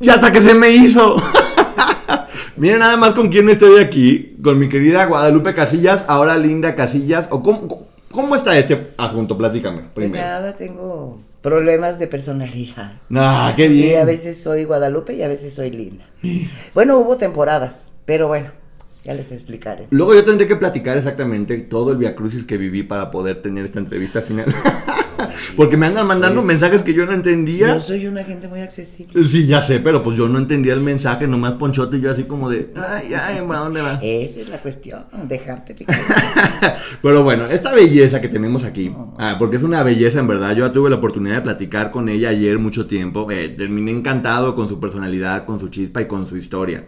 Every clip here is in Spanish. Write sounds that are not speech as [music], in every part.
Y hasta que se me hizo. [laughs] Miren nada más con quién estoy aquí. Con mi querida Guadalupe Casillas, ahora Linda Casillas. ¿O cómo, cómo está este asunto? Platícame Pues primero. nada, tengo problemas de personalidad. Ah, qué bien. Sí, a veces soy Guadalupe y a veces soy Linda. Bueno, hubo temporadas, pero bueno, ya les explicaré. Luego yo tendré que platicar exactamente todo el viacrucis que viví para poder tener esta entrevista final. [laughs] [laughs] Porque me andan mandando mensajes que yo no entendía. Yo soy una gente muy accesible. Sí, ya sé, pero pues yo no entendía el mensaje, nomás ponchote y yo así como de, ay, ay, ¿para dónde va? Esa es la cuestión, dejarte picar. [laughs] Pero bueno, esta belleza que tenemos aquí, ah, porque es una belleza en verdad, yo ya tuve la oportunidad de platicar con ella ayer mucho tiempo, eh, terminé encantado con su personalidad, con su chispa y con su historia.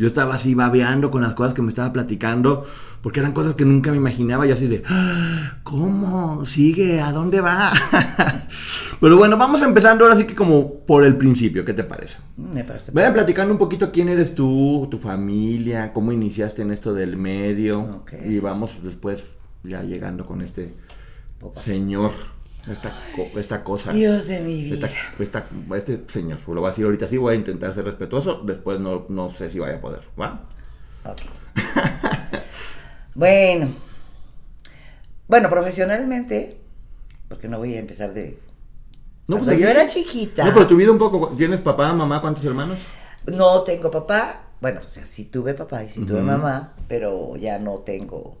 Yo estaba así babeando con las cosas que me estaba platicando, porque eran cosas que nunca me imaginaba y así de, "Ah, ¿cómo? ¿Sigue? ¿A dónde va? [laughs] Pero bueno, vamos empezando ahora sí que como por el principio, ¿qué te parece? Me parece. Vayan platicando un poquito quién eres tú, tu familia, cómo iniciaste en esto del medio. Ok. Y vamos después ya llegando con este señor, esta, co- esta cosa. Dios de mi vida. Esta, esta- este señor, lo voy a decir ahorita sí, voy a intentar ser respetuoso, después no, no sé si vaya a poder, ¿va? Ok. [laughs] bueno. Bueno, profesionalmente, porque no voy a empezar de... No, ahí yo era chiquita. No, pero tu vida un poco, ¿tienes papá, mamá, cuántos hermanos? No tengo papá. Bueno, o sea, sí tuve papá y sí tuve mamá, pero ya no tengo.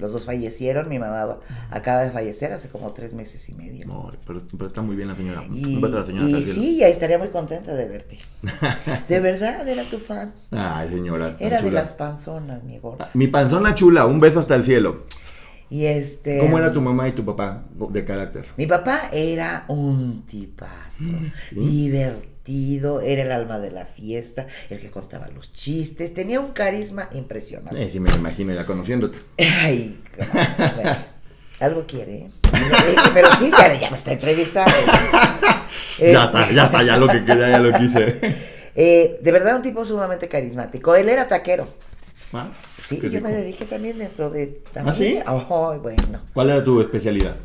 Los dos fallecieron. Mi mamá acaba de fallecer hace como tres meses y medio. No, pero, pero está muy bien la señora. Y, la señora y sí, estaría muy contenta de verte. [laughs] De verdad, era tu fan. Ay, señora. Era de las panzonas, mi gorda. Mi panzona chula, un beso hasta el cielo. Y este. ¿Cómo era tu mamá y tu papá de carácter? Mi papá era un tipazo, divertido, era el alma de la fiesta, el que contaba los chistes, tenía un carisma impresionante. Eh, sí, me imagino ya conociéndote. Ay, bueno, algo quiere, ¿eh? [laughs] Pero sí, ya, ya me está entrevistando. [laughs] Ya está, ya está, ya lo que quería, ya lo quise. [laughs] eh, de verdad, un tipo sumamente carismático. Él era taquero. Ah, Sí, yo me dediqué también dentro de. ¿Ah, sí? Ay, bueno. ¿Cuál era tu especialidad?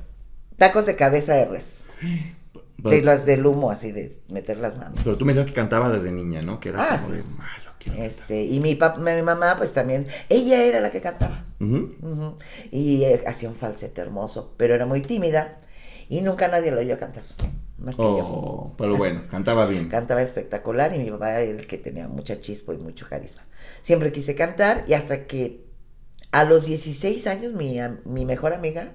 Tacos de cabeza de res. [gasps] Pero, De las del humo, así de meter las manos. pero tú me decías que cantaba desde niña, ¿no? Que era Ah, como sí. de malo. Este, y mi, pap- mi mamá, pues también, ella era la que cantaba. Y eh, hacía un falsete hermoso, pero era muy tímida y nunca nadie lo oyó cantar, más que yo. Oh, pero bueno, cantaba bien. [laughs] Cantaba espectacular y mi papá era el que tenía mucha chispa y mucho carisma. Siempre quise cantar y hasta que a los 16 años mi, mi mejor amiga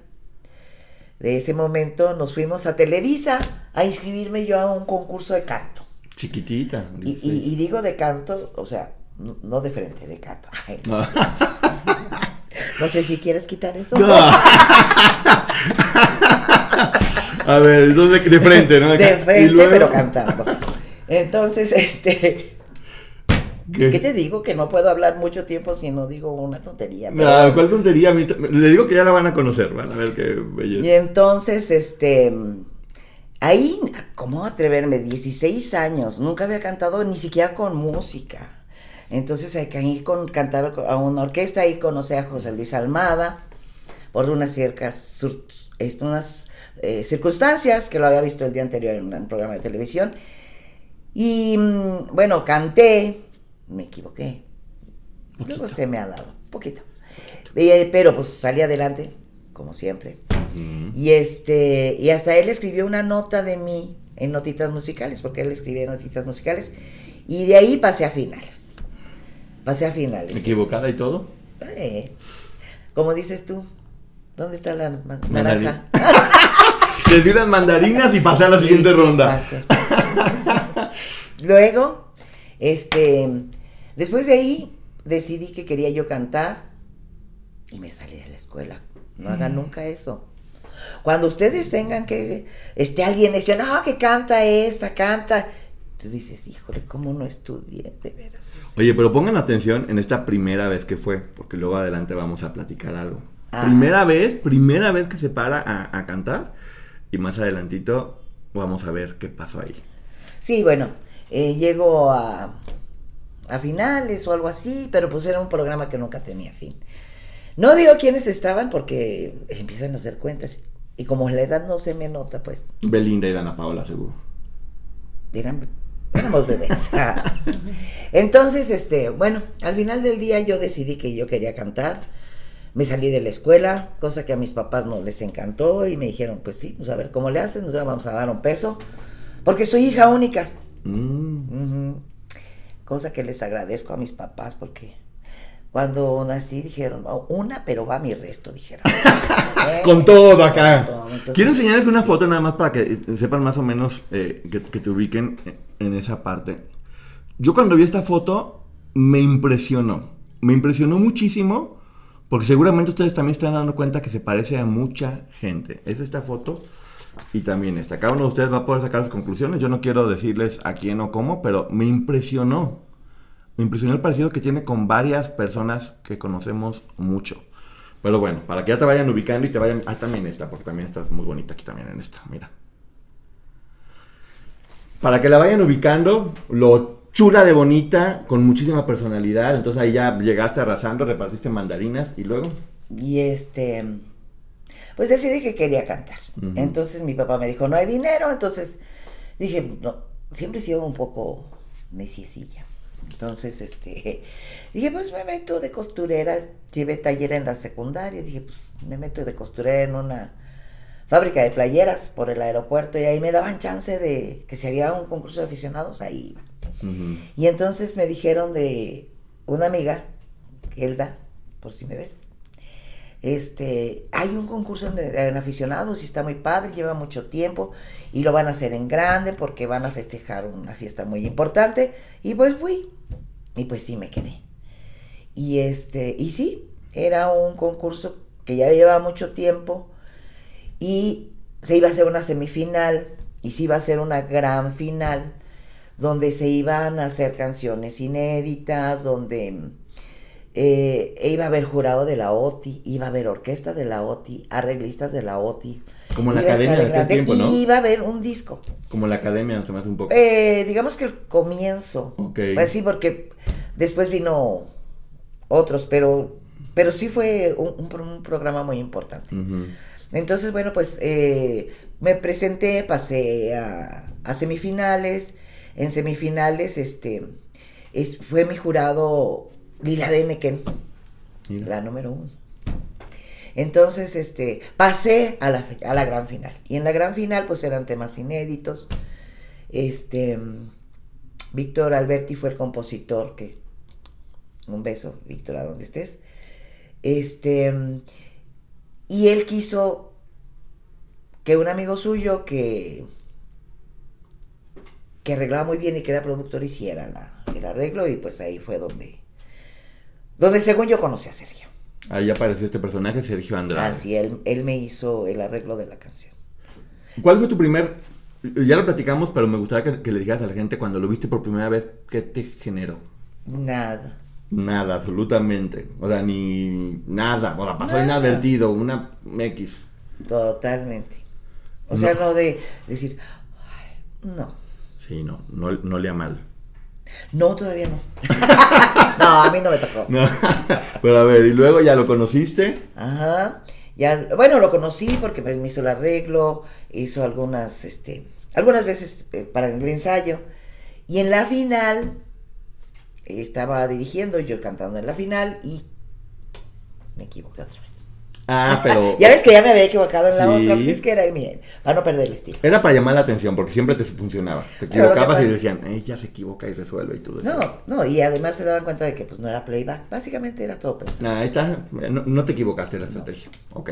de ese momento nos fuimos a Televisa a inscribirme yo a un concurso de canto. Chiquitita. Y, y- y digo de canto, o sea, no, no de frente, de canto. [laughs] Ay, no. No. No sé si quieres quitar eso. [laughs] A ver, entonces de frente, ¿no? De Acá. Y frente, luego- pero cantando. Entonces, [laughs] este. ¿Qué? Es que te digo que no puedo hablar mucho tiempo si no digo una tontería. pero- No, ¿cuál tontería? Le digo que ya la van a conocer, van a ver qué Y belleza. entonces, este. Ahí, ¿cómo atreverme? 16 años, nunca había cantado ni siquiera con música. Entonces hay que ir con cantar a una orquesta, ahí conocí a José Luis Almada por unas ciertas unas eh, circunstancias que lo había visto el día anterior en un programa de televisión. Y mm, bueno, canté, me equivoqué. Luego se me ha dado, poquito. Eh, pero pues salí adelante, como siempre. Y este, y hasta él escribió una nota de mí en notitas musicales, porque él escribía notitas musicales, y de ahí pasé a finales. Pasé a finales. ¿Equivocada y todo? Eh, como dices tú, ¿dónde está la naranja? Les di unas mandarinas y pasé a la siguiente Sí, ronda. Luego, este, después de ahí, decidí que quería yo cantar y me salí de la escuela. No Mm. hagan nunca eso. Cuando ustedes tengan que, este, alguien dice, no, que canta esta, canta. Tú dices, híjole, ¿cómo no estudié? De veras. Oye, pero pongan atención en esta primera vez que fue, porque luego adelante vamos a platicar algo. Ah. Primera vez, primera vez que se para a, a cantar y más adelantito vamos a ver qué pasó ahí. Sí, bueno, eh, llego a, a finales o algo así, pero pues era un programa que nunca tenía fin. No digo quiénes estaban porque empiezan a hacer cuentas y como la edad no se me nota, pues Belinda y Dana Paola, seguro. eran éramos bebés. [laughs] Entonces, este, bueno, al final del día yo decidí que yo quería cantar. Me salí de la escuela, cosa que a mis papás no les encantó y me dijeron, pues sí, pues a ver cómo le hacen, nos vamos a dar un peso, porque soy hija única. Mm. Cosa que les agradezco a mis papás porque cuando nací dijeron, "Oh, una, pero va mi resto, dijeron. [laughs] Eh, Con todo acá. con todo. Entonces, Quiero enseñarles una foto nada más para que eh, sepan más o menos eh, que, que te ubiquen en esa parte. Yo cuando vi esta foto me impresionó. Me impresionó muchísimo porque seguramente ustedes también están dando cuenta que se parece a mucha gente. Es esta foto y también esta. Cada uno de ustedes va a poder sacar sus conclusiones. Yo no quiero decirles a quién o cómo, pero me impresionó. Me impresionó el parecido que tiene con varias personas que conocemos mucho. Pero bueno, para que ya te vayan ubicando y te vayan... Ah, también esta, porque también está muy bonita aquí también en esta, mira. Para que la vayan ubicando, lo chula de bonita, con muchísima personalidad. Entonces ahí ya llegaste arrasando, repartiste mandarinas y luego... Y este, pues decidí que quería cantar. Entonces mi papá me dijo, no hay dinero. Entonces dije, no, siempre he sido un poco neciecilla. Entonces, este, [laughs] dije, pues me meto de costurera. Llevé taller en la secundaria. Dije, pues me meto de costurera en una fábrica de playeras por el aeropuerto. Y ahí me daban chance de que si había un concurso de aficionados, ahí. Y entonces me dijeron de una amiga, Elda, por si me ves. Este, hay un concurso en, aficionados y está muy padre, lleva mucho tiempo y lo van a hacer en grande porque van a festejar una fiesta muy importante y pues fui y pues sí me quedé. Y este, y sí, era un concurso que ya llevaba mucho tiempo y se iba a hacer una semifinal y se iba a hacer una gran final donde se iban a hacer canciones inéditas, donde eh, iba a haber jurado de la OTI, iba a haber orquesta de la OTI, arreglistas de la OTI. Como la academia de aquel tiempo, ¿no? y iba a haber un disco. Como la academia, se me hace un poco... Eh, digamos que el comienzo. Ok. Pues sí, porque después vino otros, pero, pero sí fue un, un pro- un programa muy importante. Entonces, bueno, pues eh, me presenté, pasé a, a semifinales. En semifinales, este, es, fue mi jurado Deneken, Mira. la número uno. Entonces, este, pasé a la, a la gran final. Y en la gran final, pues eran temas inéditos. Este, Víctor Alberti fue el compositor que, un beso, Víctor, a donde estés. Este, y él quiso que un amigo suyo que, que arreglaba muy bien y que era productor hiciera la- el arreglo y pues ahí fue donde, donde según yo conocí a Sergio. Ahí apareció este personaje, Sergio Andrade. Así, él, él me hizo el arreglo de la canción. ¿Cuál fue tu primer... Ya lo platicamos, pero me gustaría que, que le dijeras a la gente cuando lo viste por primera vez, ¿qué te generó? Nada. Nada, absolutamente. O sea, ni nada. O sea, pasó Nada. inadvertido, una X. Totalmente. O sea, No. no de decir, "Ay, no. Sí, no, no, no lea mal. No, todavía no. [laughs] no, a mí no me tocó. No. Pero a ver, y luego ya lo conociste. Ajá. Ya, bueno, lo conocí porque me hizo el arreglo, hizo algunas, este, algunas veces eh, para el ensayo. Y en la final, estaba dirigiendo, yo cantando en la final y me equivoqué otra vez. Ah, pero... [laughs] Ya ves que ya me había equivocado en la Sí. otra, pues es que era mi, para no perder el estilo. Era para llamar la atención, porque siempre te funcionaba. Te que equivocabas y decían, ella se equivoca y resuelve y todo eso. No, no, y además se daban cuenta de que pues no era playback, básicamente era todo pensado. Nah, ahí está. No, no te equivocaste en la estrategia. Ok.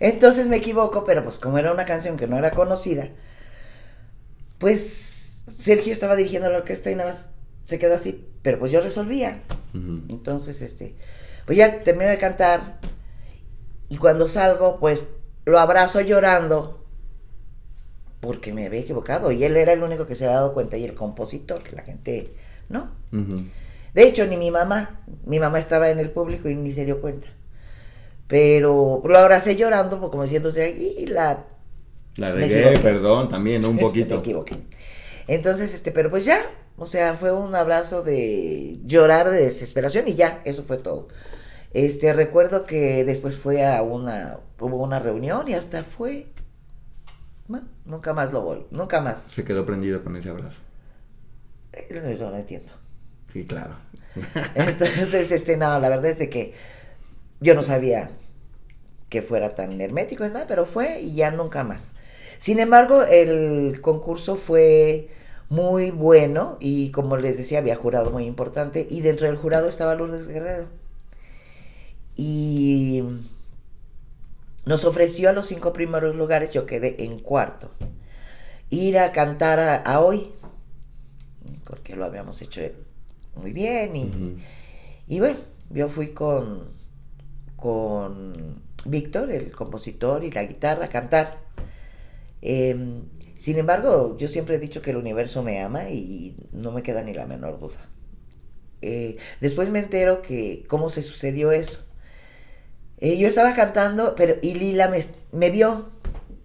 Entonces me equivoco, pero pues como era una canción que no era conocida, pues Sergio estaba dirigiendo la orquesta y nada más se quedó así, pero pues yo resolvía. Entonces, este, pues ya termino de cantar y cuando salgo, pues lo abrazo llorando porque me había equivocado y él era el único que se había dado cuenta y el compositor, la gente, ¿no? De hecho, ni mi mamá, mi mamá estaba en el público y ni se dio cuenta. Pero lo abracé llorando, pues, como diciéndose, y la... La Me regué, perdón, también, ¿no? un [laughs] Me poquito. equivoqué. Entonces, este, pero pues ya, o sea, fue un abrazo de llorar de desesperación y ya, eso fue todo. Este, recuerdo que después fue a una, hubo una reunión y hasta fue, bueno, nunca más lo volví, nunca más. Se quedó prendido con ese abrazo. Eh, No, no entiendo. Sí, claro. [laughs] Entonces, este, no, la verdad es de que yo no sabía que fuera tan hermético ni nada, pero fue y ya nunca más. Sin embargo, el concurso fue muy bueno y como les decía, había jurado muy importante y dentro del jurado estaba Lourdes Guerrero. Y nos ofreció a los cinco primeros lugares, yo quedé en cuarto, ir a cantar a, a hoy, porque lo habíamos hecho muy bien y, y bueno, yo fui con, con Víctor, el compositor y la guitarra, a cantar. Em, sin embargo, yo siempre he dicho que el universo me ama y no me queda ni la menor duda. Eh, después me entero que cómo se sucedió eso. Eh, yo estaba cantando, pero y Lila me, me vio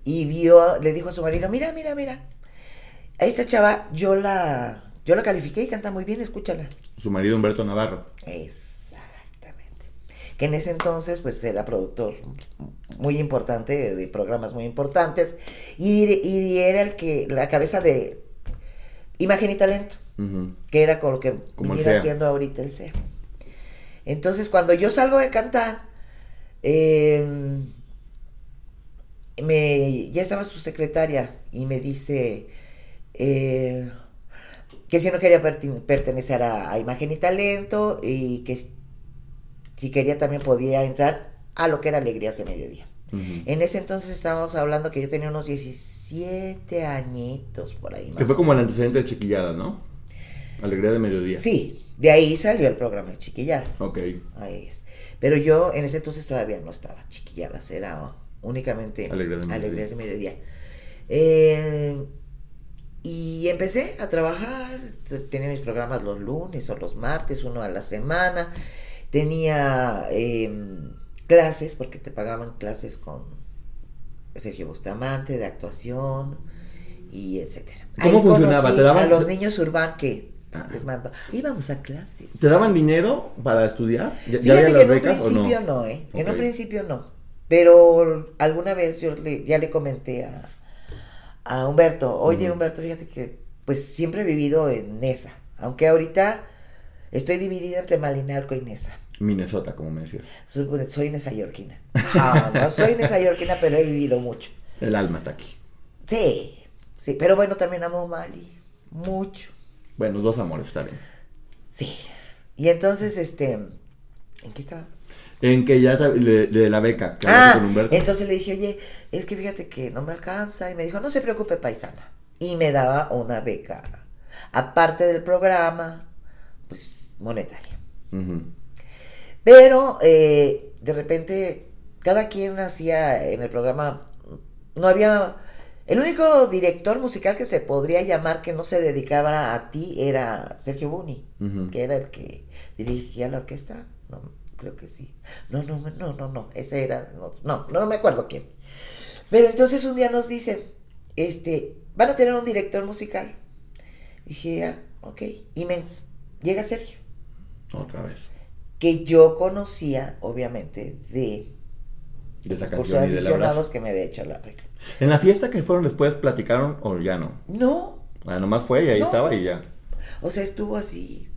y vio, le dijo a su marido, mira, mira, mira, a esta chava yo la, yo la califiqué y canta muy bien, escúchala. Su marido Humberto Navarro. Exactamente. Que en ese entonces, pues era productor muy importante, de programas muy importantes, y, y era el que, la cabeza de Imagen y Talento, que era con lo que Como viniera haciendo ahorita el CEA. Entonces, cuando yo salgo de cantar, eh, me, ya estaba su secretaria y me dice eh, que si no quería perten- pertenecer a, a Imagen y Talento y que si quería también podía entrar a lo que era Alegrías de Mediodía. En ese entonces estábamos hablando que yo tenía unos 17 añitos por ahí. más Que fue como el antecedente de Chiquillada, ¿no? Alegría de mediodía. Sí, de ahí salió el programa de Chiquilladas. Ok. Ahí es. Pero yo en ese entonces todavía no estaba Chiquilladas, era únicamente Alegrías de Mediodía. De Mediodía. Eh, y empecé a trabajar, tenía mis programas los lunes o los martes, uno a la semana. Tenía eh, clases, porque te pagaban clases con Sergio Bustamante de actuación y etcétera. ¿Cómo Ahí funcionaba? ¿Te daban- A los niños urban que Ah. les mando. Íbamos a clases. ¿Te daban dinero para estudiar? ¿Ya, ya Fíjate había que las en un becas o no? principio no, ¿eh? En un principio no. Pero alguna vez yo le- ya le comenté a, a Humberto, oye. Humberto, fíjate que pues siempre he vivido en Nesa, aunque ahorita estoy dividida entre Malinalco y Nesa. Minnesota, como me decías. Soy, soy nesayorquina. Ah, no soy nesayorquina, pero he vivido mucho. El alma está aquí. Sí, sí, pero bueno, también amo Mali, mucho. Bueno, dos amores, está bien. Sí. Y entonces, este, ¿en qué estaba? En que ya le- de la beca que Ah, hablaste con Humberto. entonces le dije, oye, es que fíjate que no me alcanza. Y me dijo, no se preocupe, paisana. Y me daba una beca, aparte del programa, pues monetaria. Pero eh, de repente, cada quien hacía en el programa, no había... El único director musical que se podría llamar que no se dedicaba a ti era Sergio Buni, que era el que dirigía la orquesta. No, creo que sí. No, no, no, no, no, ese era, no, no, no me acuerdo quién. Pero entonces un día nos dicen, este, van a tener un director musical. dije, ah, ok. Y me llega Sergio Otra vez. que yo conocía, obviamente, de De esa curso de canción y del aficionados que me había hecho la regla. En la fiesta que fueron después, ¿platicaron o ya no? No, Ah, nomás fue y ahí No. estaba y ya. o sea, estuvo así,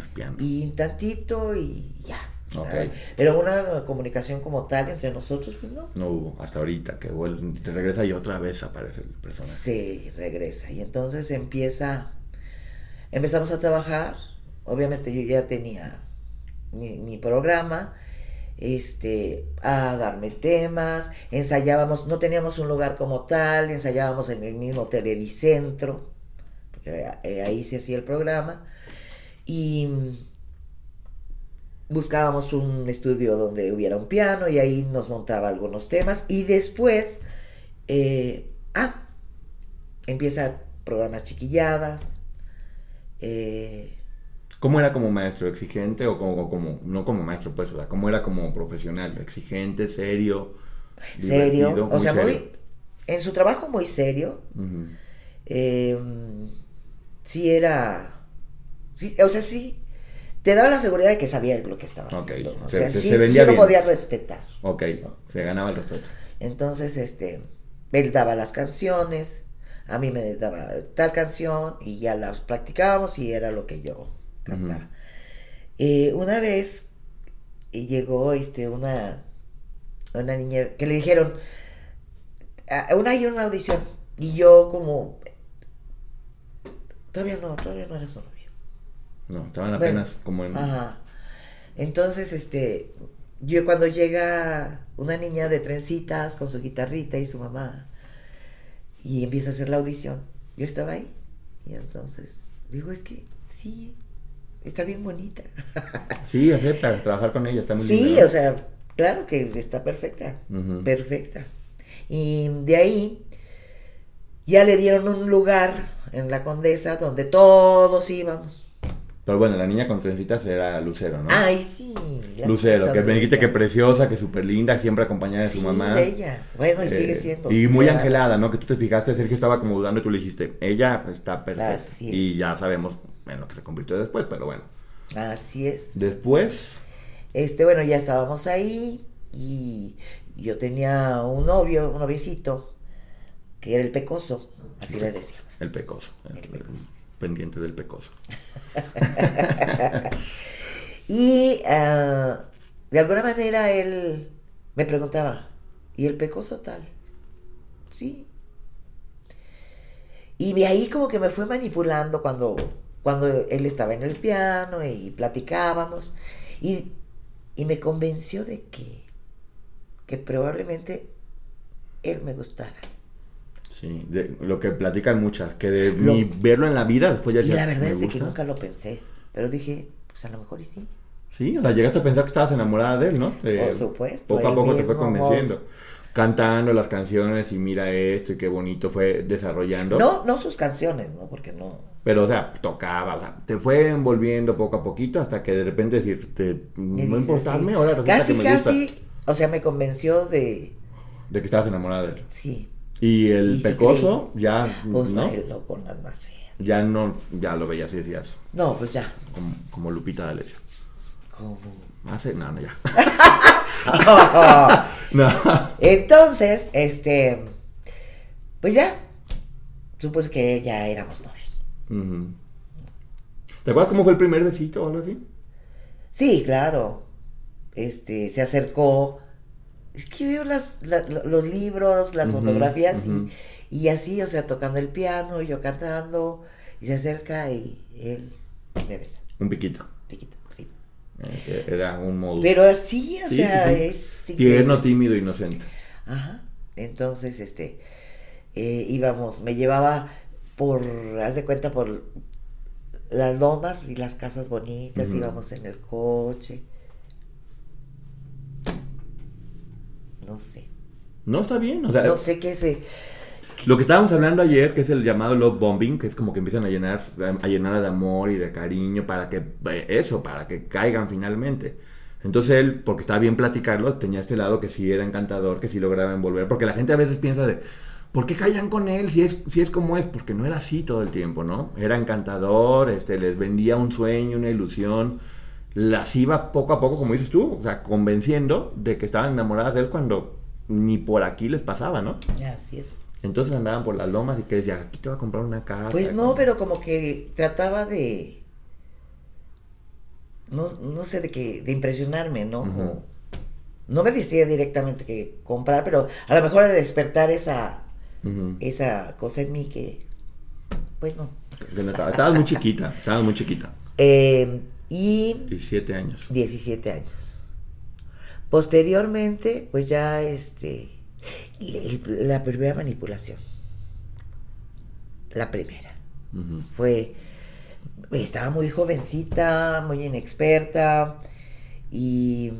Espiando. y un tantito y ya. o sea, Ok. pero una comunicación como tal entre nosotros, pues no. No hubo, hasta ahorita, que vuelve, te regresa y otra vez aparece el personaje. Se regresa y entonces empieza, empezamos a trabajar, obviamente yo ya tenía mi, mi programa, este, a darme temas, ensayábamos, no teníamos un lugar como tal, ensayábamos en el mismo Televicentro, eh, ahí se hacía el programa, y buscábamos un estudio donde hubiera un piano y ahí nos montaba algunos temas, y después, eh, ah, empieza programas chiquilladas, eh, ¿Cómo era como maestro? ¿Exigente o como, como- no como maestro, pues, o sea, cómo era como profesional? ¿Exigente, serio? serio, o sea, serio? muy, en su trabajo muy serio, eh, sí era, sí, o sea, sí, te daba la seguridad de que sabía lo que estaba haciendo, o se- sea, se- sí, se vendía sí lo podía respetar. Ok, se ganaba el respeto. Entonces, este, él daba las canciones, a mí me daba tal canción y ya las practicábamos y era lo que yo cantaba. Eh, una vez eh, llegó este, una, una niña que le dijeron, ah, una hay una audición y yo como, todavía no, todavía no era su novio. No, estaban apenas como en... Ajá. Entonces, este, yo cuando llega una niña de trencitas con su guitarrita y su mamá y empieza a hacer la audición, yo estaba ahí y entonces digo, es que sí, está bien bonita. [laughs] Sí, acepta trabajar con ella, está muy Sí, o sea, claro que está perfecta, Ujú. perfecta. Y de ahí ya le dieron un lugar en la Condesa donde todos íbamos. Pero bueno, la niña con trencitas era Lucero, ¿no? Ay, sí. Lucero, que me dijiste que preciosa, que súper linda, siempre acompañada de su Sí, mamá. bella. Bueno, y Eh, sigue siendo. Y muy Claro. angelada, ¿no? Que tú te fijaste, Sergio estaba como dudando y tú le dijiste, ella está perfecta. Así es. Y ya sabemos en lo que se convirtió después, pero bueno. Así es. Después, Este, bueno, ya estábamos ahí y yo tenía un novio, un noviecito, que era el pecoso, así le decíamos. el pecoso. el- El pecoso. pendiente del pecoso. [laughs] Y ah, de alguna manera él me preguntaba, ¿y el pecoso tal? Sí. Y de ahí como que me fue manipulando cuando, cuando él estaba en el piano y platicábamos. Y, y me convenció de que, que probablemente él me gustara. Sí, de- lo que platican muchas, que de Lo- ni verlo en la vida, después ya Y la verdad "Me es de que gusta". nunca lo pensé. Pero dije, pues a lo mejor y sí. Sí, o sea, llegaste a pensar que estabas enamorada de él, ¿no? Te- Por supuesto, Poco a poco te fue convenciendo. vos. Cantando las canciones y mira esto y qué bonito fue desarrollando. No, no sus canciones, ¿no? Porque no. Pero, o sea, tocaba, o sea, te fue envolviendo poco a poquito hasta que de repente decirte, me no importarme, sí. ahora resulta Casi, que me casi. gusta. O sea, me convenció de. De que estabas enamorada de él. Sí. Y el Y pecoso, ya, Pues ¿no? bailó con las más feas. Ya no, ya lo veías y decías, No, pues ya. como, como Lupita D'Alessio. Como... Hace, no, no, ya. [laughs] no. Entonces, este. Pues ya. Supuse que ya éramos novios. ¿Te acuerdas cómo fue el primer besito o algo así? Sí, claro. Este, se acercó. Es que veo las, la- la- los libros, las fotografías y, así, o sea, tocando el piano, yo cantando, y se acerca y él me besa. Un piquito. Eh, era un modo Pero así, o Sí, sea, sí, sí. es increíble. tierno, tímido, inocente. Ajá. Entonces, este, eh, íbamos, me llevaba por, haz de cuenta, por las lomas y las casas bonitas, íbamos en el coche. No sé. No está bien, o sea, No sé qué se. Lo que estábamos hablando ayer, que es el llamado love bombing, que es como que empiezan a llenar, a llenar de amor y de cariño para que, eh, eso, para que caigan finalmente. Entonces él, porque estaba bien platicarlo, tenía este lado que sí era encantador, que sí lograba envolver, porque la gente a veces piensa de, ¿por qué callan con él si es, si es como es? Porque no era así todo el tiempo, ¿no? Era encantador, este, les vendía un sueño, una ilusión, las iba poco a poco, como dices tú, o sea, convenciendo de que estaban enamoradas de él cuando ni por aquí les pasaba, ¿no? Así es. Entonces andaban por las lomas y que decía, aquí te va a comprar una casa. Pues no, como- pero como que trataba de. No, no sé de qué, de impresionarme, ¿no? No me decía directamente que comprar, pero a lo mejor de despertar esa, esa cosa en mí que, pues no. Que no estaba- estabas muy chiquita, [laughs] estabas muy chiquita. Eh, y 17 años. 17 años. Posteriormente, pues ya este, la primera manipulación, la primera, fue, estaba muy jovencita, muy inexperta y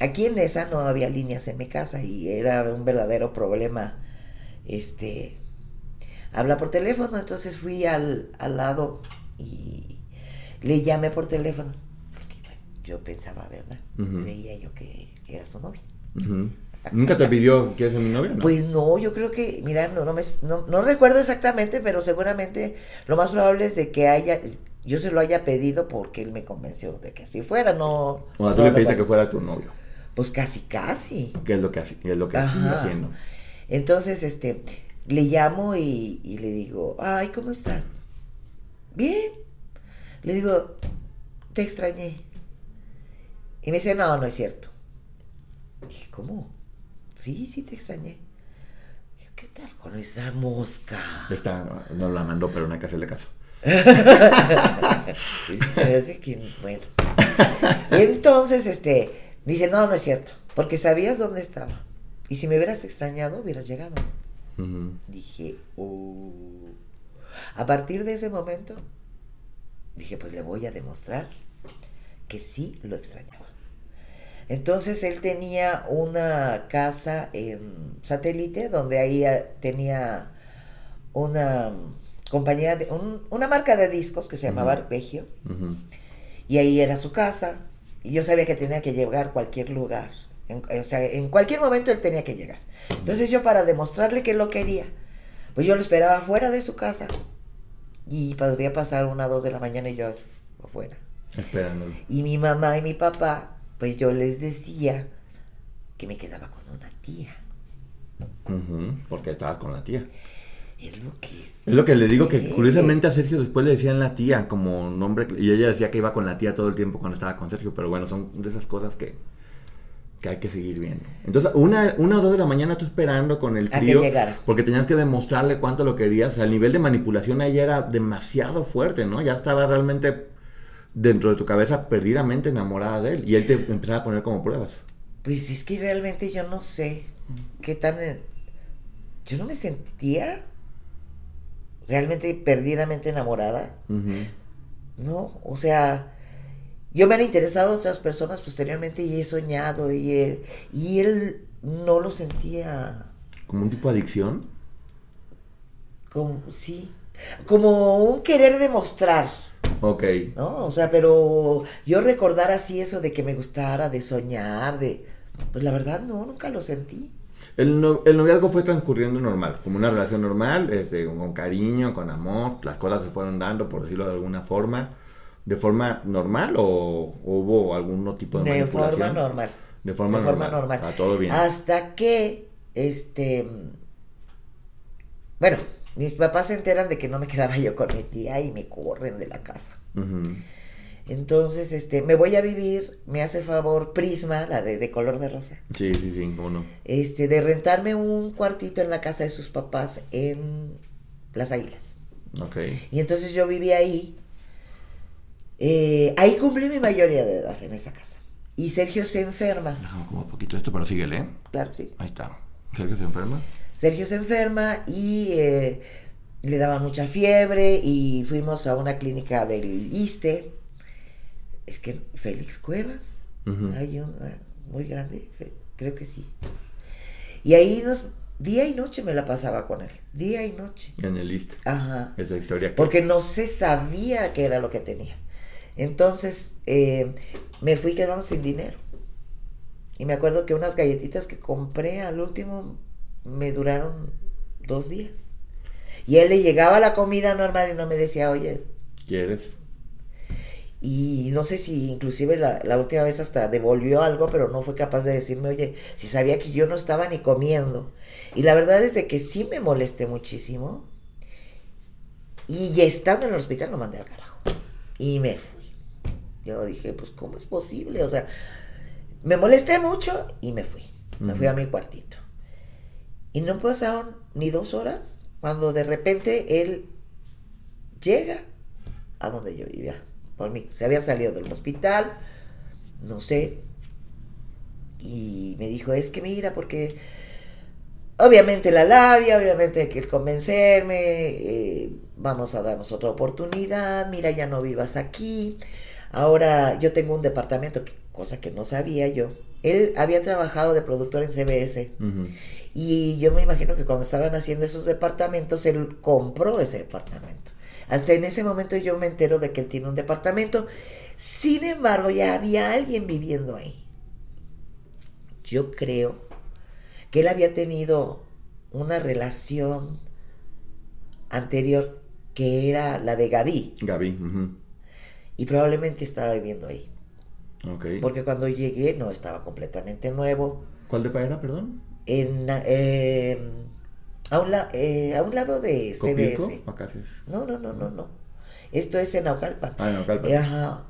aquí en esa no había líneas en mi casa y era un verdadero problema, este, habla por teléfono, entonces fui al, al lado y le llamé por teléfono, porque bueno, yo pensaba, ¿verdad? Creía yo que era su novia. ¿Nunca te pidió que eres mi novia? No. Pues no, yo creo que, mira, no, no, me, no, no recuerdo exactamente, pero seguramente lo más probable es de que haya, yo se lo haya pedido porque él me convenció de que así fuera, no. o sea, tú le pediste que fuera tu novio. Pues casi, casi. Que es lo que, hace- es lo que Ajá. haciendo. Entonces, este, le llamo y, y le digo, ay, ¿cómo estás? Bien. Le digo, te extrañé. Y me dice, no, no es cierto. Dije, ¿cómo? Sí, sí, te extrañé. ¿qué tal con esa mosca? Esta no la mandó, pero no hay que hacerle caso. Hace que, bueno. Y entonces, este, dice, no, no es cierto, porque sabías dónde estaba. Y si me hubieras extrañado, hubieras llegado. Dije, oh. A partir de ese momento, dije, pues le voy a demostrar que sí lo extrañaba. Entonces él tenía una casa en satélite donde ahí eh, tenía una compañía, de, un- una marca de discos que se llamaba Arpegio. Ujú. Y ahí era su casa. Y yo sabía que tenía que llegar a cualquier lugar. En- o sea, en cualquier momento él tenía que llegar. Entonces yo para demostrarle que lo quería, pues yo lo esperaba fuera de su casa. Y podría pasar una, dos de la mañana y yo afuera. Esperándolo. Y mi mamá y mi papá, pues yo les decía que me quedaba con una tía. Ujú, Porque estabas con la tía. Es lo que es. Es lo que le digo que curiosamente a Sergio después le decían la tía como nombre y ella decía que iba con la tía todo el tiempo cuando estaba con Sergio, pero bueno, son de esas cosas que, que hay que seguir viendo. Entonces, una, una o dos de la mañana tú esperando con el A que frío, llegara. porque tenías que demostrarle cuánto lo querías, o sea, el nivel de manipulación ahí era demasiado fuerte, ¿no? Ya estaba realmente dentro de tu cabeza perdidamente enamorada de él y él te empezaba a poner como pruebas. Pues es que realmente yo no sé qué tan... Yo no me sentía realmente perdidamente enamorada. No, o sea, yo me han interesado otras personas posteriormente y he soñado y, he- y él no lo sentía Como un tipo de adicción. como, sí, como un querer demostrar, Ok. ¿no? O sea, pero yo recordar así eso de que me gustara, de soñar, de... Pues la verdad no, nunca lo sentí. El, no- el noviazgo fue transcurriendo normal, como una relación normal, este, con cariño, con amor, las cosas se fueron dando, por decirlo de alguna forma, de forma normal o, hubo algún tipo de, De manipulación? forma normal. De forma normal. Ah, todo bien. Hasta que, este, bueno, mis papás se enteran de que no me quedaba yo con mi tía y me corren de la casa. Entonces, este, me voy a vivir, me hace favor Prisma, la de, de color de rosa, Sí, sí, sí, cómo no. este, de rentarme un cuartito en la casa de sus papás en Las Águilas. Ok. Y entonces yo viví ahí. Eh, ahí cumplí mi mayoría de edad en esa casa. Y Sergio se enferma. Dejamos como un poquito esto, pero síguele. Claro, sí. Ahí está. Sergio se enferma. Sergio se enferma y eh, le daba mucha fiebre y fuimos a una clínica del ISTE. Es que Félix Cuevas, hay una muy grande, creo que sí. Y ahí nos, día y noche me la pasaba con él, día y noche. En el list. Ajá. Esa historia. que- Porque no se sabía qué era lo que tenía. Entonces eh, me fui quedando sin dinero. Y me acuerdo que unas galletitas que compré al último me duraron dos días. Y él le llegaba la comida normal y no me decía, oye, ¿Quieres? y no sé si inclusive la, la última vez hasta devolvió algo, pero no fue capaz de decirme, oye, si sabía que yo no estaba ni comiendo. Y la verdad es de que sí me molesté muchísimo. Y estando en el hospital lo mandé al carajo. Y me fui. Yo dije, pues, ¿cómo es posible? O sea, me molesté mucho y me fui. Me fui a mi cuartito. Y no pasaron ni dos horas cuando de repente él llega a donde yo vivía. Por mí. Se había salido del hospital, no sé. Y me dijo, es que mira, porque obviamente la labia, obviamente hay que convencerme, eh, vamos a darnos otra oportunidad, mira, ya no vivas aquí. Ahora yo tengo un departamento, que- cosa que no sabía yo. Él había trabajado de productor en CBS. Ujú. Y yo me imagino que cuando estaban haciendo esos departamentos, él compró ese departamento. Hasta en ese momento yo me entero de que él tiene un departamento. Sin embargo, ya había alguien viviendo ahí. Yo creo que él había tenido una relación anterior que era la de Gaby. Gaby. Y probablemente estaba viviendo ahí. Porque cuando llegué no estaba completamente nuevo. ¿Cuál de era, perdón? En, eh, A un, la- eh, a un lado de. CBS. No, no, no, no, no. Esto es en Naucalpan. Ah, en Naucalpan. Eh, Ajá.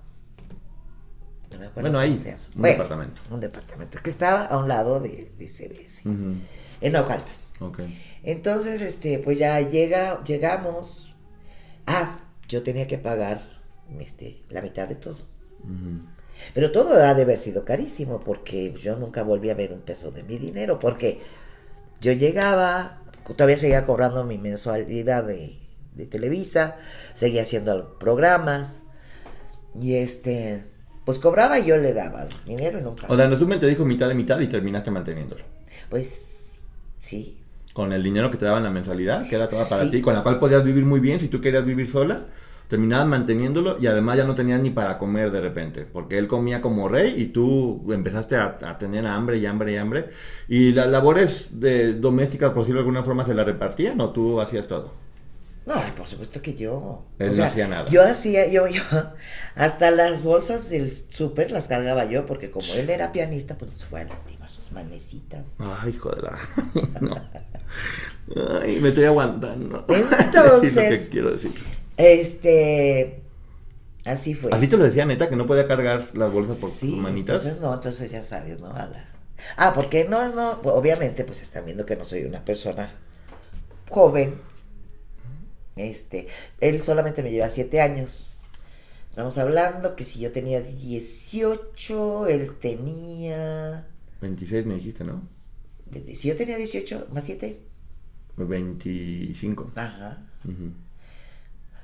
No me acuerdo Bueno, ahí, un Bueno, departamento. Un departamento que estaba a un lado de, de CBS. Ujú. En Naucalpan. Ok. Entonces, este, pues ya llega, llegamos. Ah, yo tenía que pagar este, la mitad de todo. Ujú. Pero todo ha de haber sido carísimo porque yo nunca volví a ver un peso de mi dinero porque yo llegaba, todavía seguía cobrando mi mensualidad de, de Televisa, seguía haciendo programas y este, pues cobraba y yo le daba dinero y nunca. O sea, en resumen te dijo mitad de mitad y terminaste manteniéndolo. Pues sí, Con el dinero que te daban la mensualidad, que era toda para Sí. ti, con la cual podías vivir muy bien si tú querías vivir sola, terminabas manteniéndolo y además ya no tenías ni para comer de repente, porque él comía como rey y tú empezaste a, a tener hambre y hambre y hambre. ¿Y las labores de domésticas, por decirlo de alguna forma, se las repartían o tú hacías todo? No, por supuesto que yo. Él no hacía nada. Yo hacía, yo, yo, hasta las bolsas del súper las cargaba yo, porque como él era pianista, pues no se fue a lastimar sus manecitas. Ay, hijo de la... [laughs] no. Ay, me estoy aguantando. Entonces- [laughs] es lo que quiero decir. Este, así fue. Así te lo decía neta, que no podía cargar las bolsas por sí, tus manitas. entonces no, entonces ya sabes, ¿no? A la- Ah, porque no, no, obviamente, pues están viendo que no soy una persona joven. Este, él solamente me lleva siete años. Estamos hablando que si yo tenía 18, él tenía... 26 me dijiste, ¿no? Si yo tenía 18, más 7. 25. Ajá. Ujú.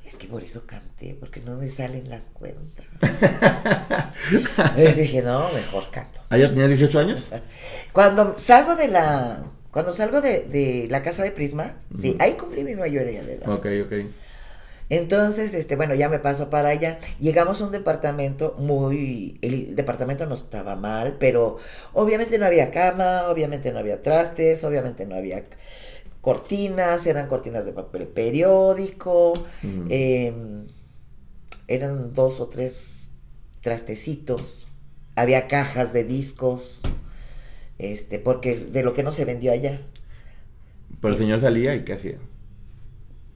Es que por eso canté, porque no me salen las cuentas. [laughs] Entonces dije, no, mejor canto. ¿Ah, ya tenías 18 años? [laughs] Cuando salgo de la... Cuando salgo de, de la casa de Prisma, sí, ahí cumplí mi mayoría de edad. Ok, ok. Entonces, este, bueno, ya me paso para allá. Llegamos a un departamento muy, el departamento no estaba mal, pero obviamente no había cama, obviamente no había trastes, obviamente no había cortinas, eran cortinas de papel periódico, Ujú. em, eran dos o tres trastecitos, había cajas de discos, este, porque de lo que no se vendió allá. Pero el señor salía y ¿qué hacía?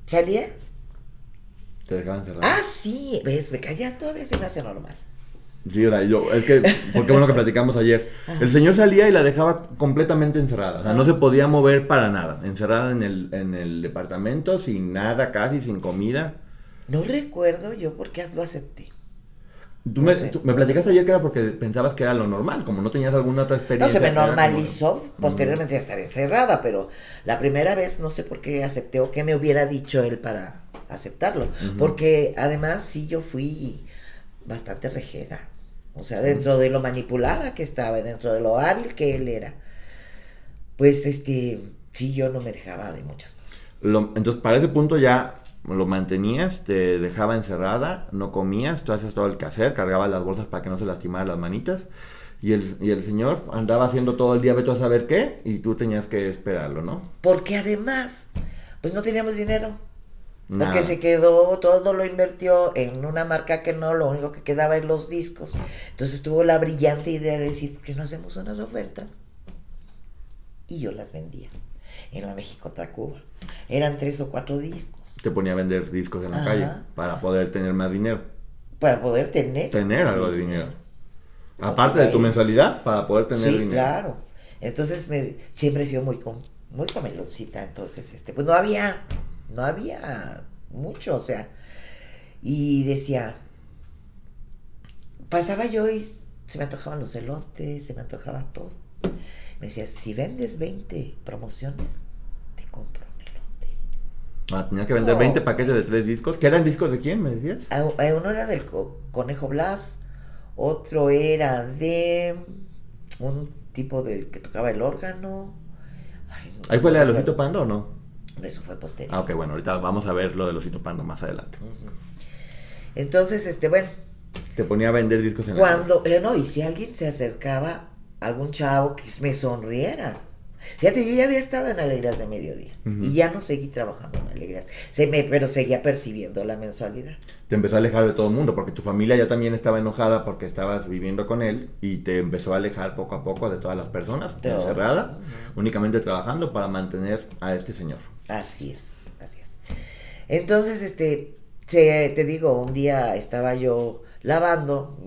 ¿Salía? Te dejaban cerrar. Ah, sí, ves, me calla, todavía se me hace normal. Sí, o sea, yo, es que, porque bueno que platicamos ayer. El señor salía y la dejaba completamente encerrada. O sea, no se podía mover para nada. Encerrada en el, en el departamento, sin nada casi, sin comida. No recuerdo yo por qué lo acepté. Tú me, No sé. tú me platicaste ayer que era porque pensabas que era lo normal, como no tenías alguna otra No, experiencia. se me como- normalizó posteriormente a estar encerrada, pero la primera vez no sé por qué acepté o qué me hubiera dicho él para aceptarlo. Porque además sí yo fui bastante rejega. O sea, dentro de lo manipulada que estaba, dentro de lo hábil que él era, pues este, sí yo no me dejaba de muchas cosas. Lo- entonces, para ese punto ya lo mantenías, te dejaba encerrada, no comías, tú hacías todo el quehacer, cargabas las bolsas para que no se lastimaran las manitas. Y el, y el señor andaba haciendo todo el día, vete a saber qué, y tú tenías que esperarlo, ¿no? Porque además, pues no teníamos dinero. Porque Nada. se quedó, todo lo invirtió en una marca que no, lo único que quedaba en los discos. Entonces tuvo la brillante idea de decir, ¿por qué no hacemos unas ofertas? Y yo las vendía en la México Tacuba. Eran tres o cuatro discos Te ponía a vender discos en la Ajá. calle para poder tener más dinero. para poder tener. Tener algo de dinero. Aparte de tu mensualidad, para poder tener sí, dinero. claro. Entonces me, siempre he sido muy, com- muy comeloncita. Entonces, este, pues no había, no había mucho, o sea. Y decía, pasaba yo y se me antojaban los elotes, se me antojaba todo. Me decía, si vendes 20 promociones, te compro un elote. Ah, tenías que vender No. 20 paquetes de tres discos. ¿Que eran discos de quién, me decías? A- a Uno era del co- Conejo Blas, otro era de un tipo de que tocaba el órgano. Ay, no ¿Ahí fue la de. Losito Panda o no? Eso fue posterior. Ah, ok, bueno, ahorita vamos a ver lo de Losito Panda más adelante. Entonces, este, bueno, Te ponía a vender discos en la cuando, eh, no, y si alguien se acercaba, algún chavo que me sonriera. Fíjate, yo ya había estado en Alegrías de Mediodía y ya no seguí trabajando en Alegrías, se me, pero seguía percibiendo la mensualidad. Te empezó a alejar de todo el mundo porque tu familia ya también estaba enojada porque estabas viviendo con él y te empezó a alejar poco a poco de todas las personas, encerrada, únicamente trabajando para mantener a este señor. Así es, así es. Entonces, este, te digo, un día estaba yo lavando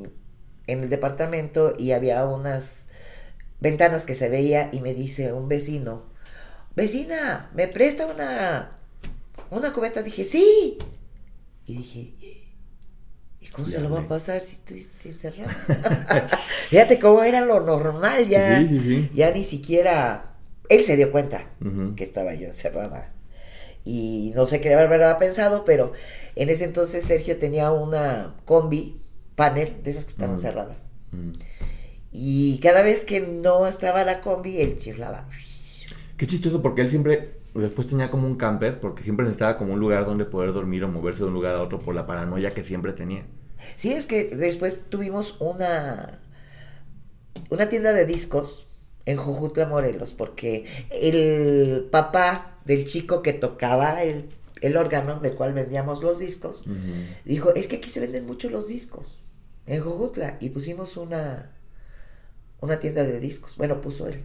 en el departamento y había unas ventanas que se veía y me dice un vecino, vecina, ¿me presta una, una cubeta? Dije, sí. Y dije, ¿y cómo se lo va a pasar si estoy encerrado? [laughs] Fíjate cómo era lo normal ya. Ya ni siquiera... Él se dio cuenta que estaba yo encerrada. Y no sé qué haber pensado, pero en ese entonces Sergio tenía una combi panel de esas que estaban cerradas. Y cada vez que no estaba la combi, él chiflaba. Qué chistoso, porque él siempre, después tenía como un camper, porque siempre necesitaba como un lugar donde poder dormir o moverse de un lugar a otro por la paranoia que siempre tenía. Sí, es que después tuvimos una, una tienda de discos en Jujutla, Morelos, porque el papá del chico que tocaba el, órgano del cual vendíamos los discos, dijo, es que aquí se venden mucho los discos, en Jujutla, y pusimos una, una tienda de discos. Bueno, puso él.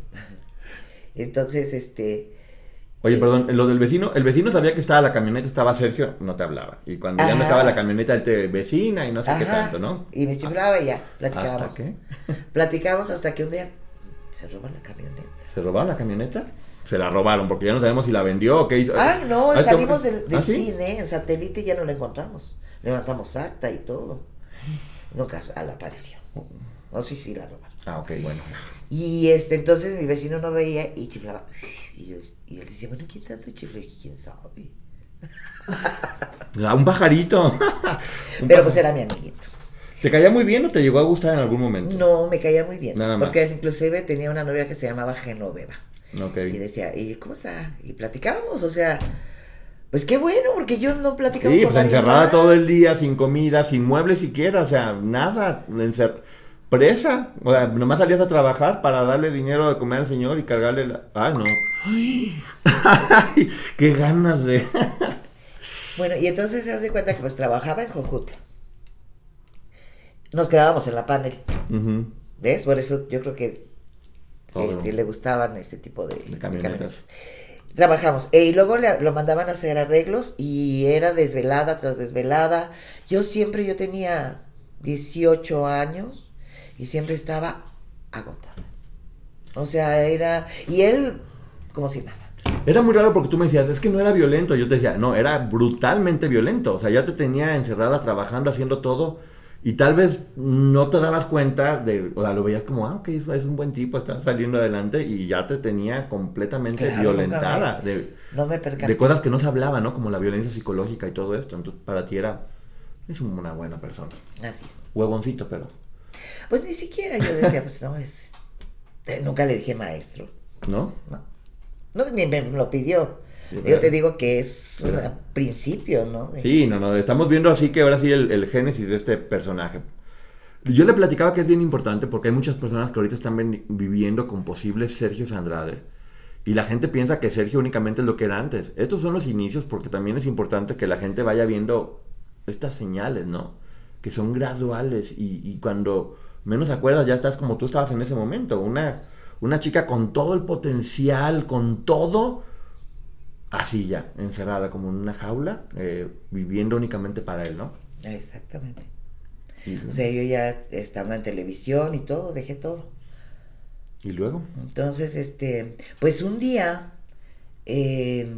Entonces, este... Oye, eh, perdón, lo del vecino, el vecino sabía que estaba la camioneta, estaba Sergio, no te hablaba. Y cuando ya no estaba la camioneta, él te vecina y no sé qué tanto, ¿no? Y me chiflaba y ya, platicábamos. ¿Hasta qué? platicábamos hasta que un día se roban la camioneta. ¿Se robaron la camioneta? Se la robaron, porque ya no sabemos si la vendió o qué hizo. Ah, no, ah, salimos del, ¿Ah, cine, en satélite y ya no la encontramos. Levantamos acta y todo. Nunca la apareció. No, sí, sí, la robaron. Ah, ok, bueno. Y este, entonces mi vecino no veía y chiflaba. Y, yo, y él decía, bueno, ¿quién tanto chifla? ¿Quién sabe? Ah, un pajarito. [laughs] Pero pues era mi amiguito. ¿Te caía muy bien o te llegó a gustar en algún momento? No, me caía muy bien. Nada más. Porque inclusive tenía una novia que se llamaba Genoveva. Okay. Y decía, ¿y cómo está? Y platicábamos, o sea, pues qué bueno, porque yo no platicaba sí, pues encerrada todo el día, sin comida, sin muebles siquiera, o sea, nada. Encer presa. O sea, nomás salías a trabajar para darle dinero de comer al señor y cargarle la. ¡Ay, no! ¡Ay! [laughs] ¡Qué ganas de! bueno, y entonces se hace cuenta que pues trabajaba en Jojutla. Nos quedábamos en la panel. ¿Ves? Por eso yo creo que este, le gustaban ese tipo de, camionetas. Trabajamos. E, y luego le, lo mandaban a hacer arreglos y era desvelada tras desvelada. Yo siempre, yo tenía 18 años y siempre estaba agotada. O sea, era... Y él como si nada. Era muy raro porque tú me decías, es que no era violento. Yo te decía, no, era brutalmente violento. O sea, ya te tenía encerrada trabajando, haciendo todo. Y tal vez no te dabas cuenta de, o sea, lo veías como, ah, ok, es un buen tipo, está saliendo adelante y ya te tenía completamente violentada. de, no me de cosas que no se hablaban, ¿no? Como la violencia psicológica y todo esto. Entonces, para ti era, es una buena persona. Así. Huevoncito, pero. Pues ni siquiera yo decía, pues no, es... Nunca le dije maestro. ¿No? No. No, ni me lo pidió. Yo te digo que es un principio, ¿no? Sí, no, no, estamos viendo así que ahora sí el, génesis de este personaje. Yo le platicaba que es bien importante porque hay muchas personas que ahorita están viviendo con posibles Sergio Andrade. Y la gente piensa que Sergio únicamente es lo que era antes. Estos son los inicios porque también es importante que la gente vaya viendo estas señales, ¿no? Que son graduales y, y cuando menos acuerdas, ya estás como tú estabas en ese momento. Una, una chica con todo el potencial, con todo, así ya, encerrada como en una jaula, eh, viviendo únicamente para él, ¿no? Exactamente. o sea, yo ya estando en televisión y todo, dejé todo. ¿Y luego? Entonces, este, pues un día eh,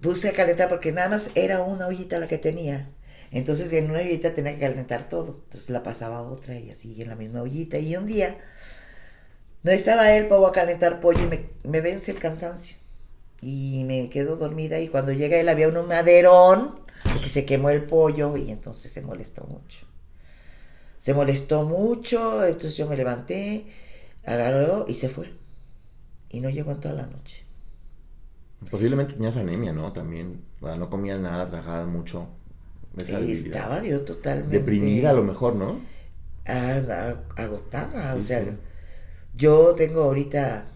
puse a calentar porque nada más era una ollita la que tenía. Entonces en una ollita tenía que calentar todo. Entonces la pasaba a otra y así en la misma ollita. Y un día no estaba él para calentar pollo y me, me, vence el cansancio. Y me quedo dormida y cuando llega él había un maderón porque se quemó el pollo y entonces se molestó mucho. Se molestó mucho, entonces yo me levanté, agarró y se fue. Y no llegó en toda la noche. Posiblemente tenías anemia, ¿no? También, no comías nada, trabajabas mucho. Estaba yo totalmente... Deprimida a lo mejor, ¿no? agotada, o sea, yo tengo ahorita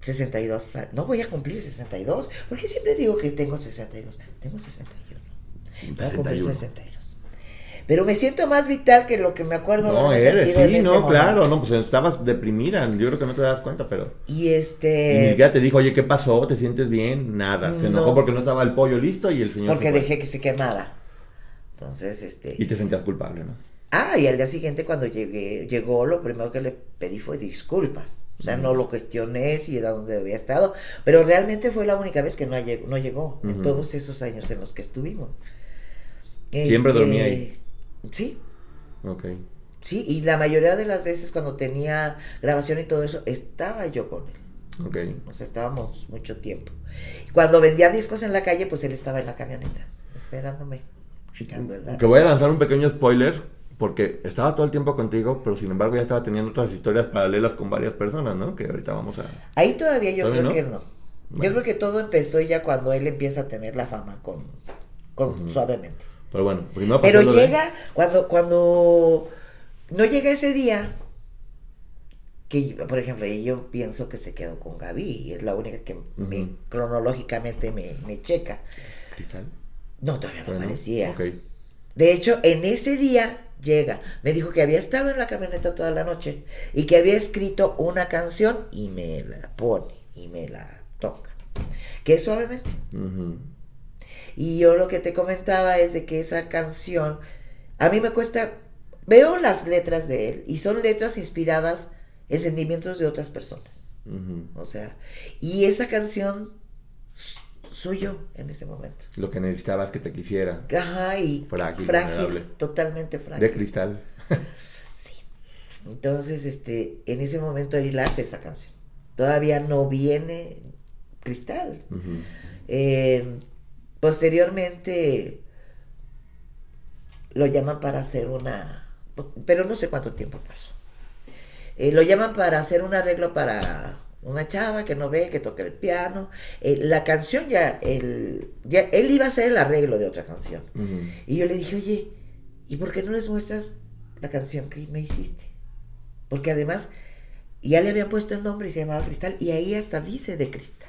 62. No voy a cumplir 62. Porque siempre digo que tengo 62. Tengo 61. Voy a cumplir 62. Pero me siento más vital que lo que me acuerdo. No, eres, en sí, ese no, momento. claro, no, pues estabas deprimida, yo creo que no te das cuenta, pero... Y Y este. ni siquiera te dijo, oye, ¿qué pasó? ¿Te sientes bien? Nada, se enojó No. porque no estaba el pollo listo y el señor Porque se dejé que se quemara. Entonces, este. Y te sentías culpable, ¿no? Ah, y al día siguiente cuando llegué, llegó, lo primero que le pedí fue disculpas. O sea, no lo cuestioné si era donde había estado, pero realmente fue la única vez que no llegó, no llegó en todos esos años en los que estuvimos. Siempre Este, dormía ahí. Sí, Ok. sí, y la mayoría de las veces cuando tenía grabación y todo eso, estaba yo con él. Ok. O sea, estábamos mucho tiempo. Cuando vendía discos en la calle, pues él estaba en la camioneta, esperándome, checando el dato. Que voy a lanzar un pequeño spoiler, porque estaba todo el tiempo contigo, pero sin embargo ya estaba teniendo otras historias paralelas con varias personas, ¿no? Que ahorita vamos a... Ahí todavía yo ¿Todavía creo no? que no. Yo creo que todo empezó ya cuando él empieza a tener la fama con, con suavemente. Pero bueno, primero Pero de- llega cuando cuando no llega ese día que por ejemplo yo pienso que se quedó con Gaby y es la única que me- cronológicamente me, me checa. ¿Cristal? No, todavía no no. aparecía. De hecho, en ese día llega. Me dijo que había estado en la camioneta toda la noche y que había escrito una canción y me la pone y me la toca. Que es suavemente. Y yo lo que te comentaba es de que esa canción, a mí me cuesta, veo las letras de él y son letras inspiradas en sentimientos de otras personas. O sea, y esa canción s- soy yo en ese momento. Lo que necesitabas que te quisiera. Ajá, y Frágil, frágil, totalmente frágil. De cristal. [laughs] Sí. Entonces, este, en ese momento él hace esa canción. Todavía no viene Cristal. Eh, posteriormente lo llaman para hacer una, pero no sé cuánto tiempo pasó. Eh, lo llaman para hacer un arreglo para una chava que no ve, que toca el piano. Eh, la canción ya, el, ya, él iba a hacer el arreglo de otra canción. Y yo le dije, oye, ¿y por qué no les muestras la canción que me hiciste? Porque además ya le habían puesto el nombre y se llamaba Cristal y ahí hasta dice de Cristal.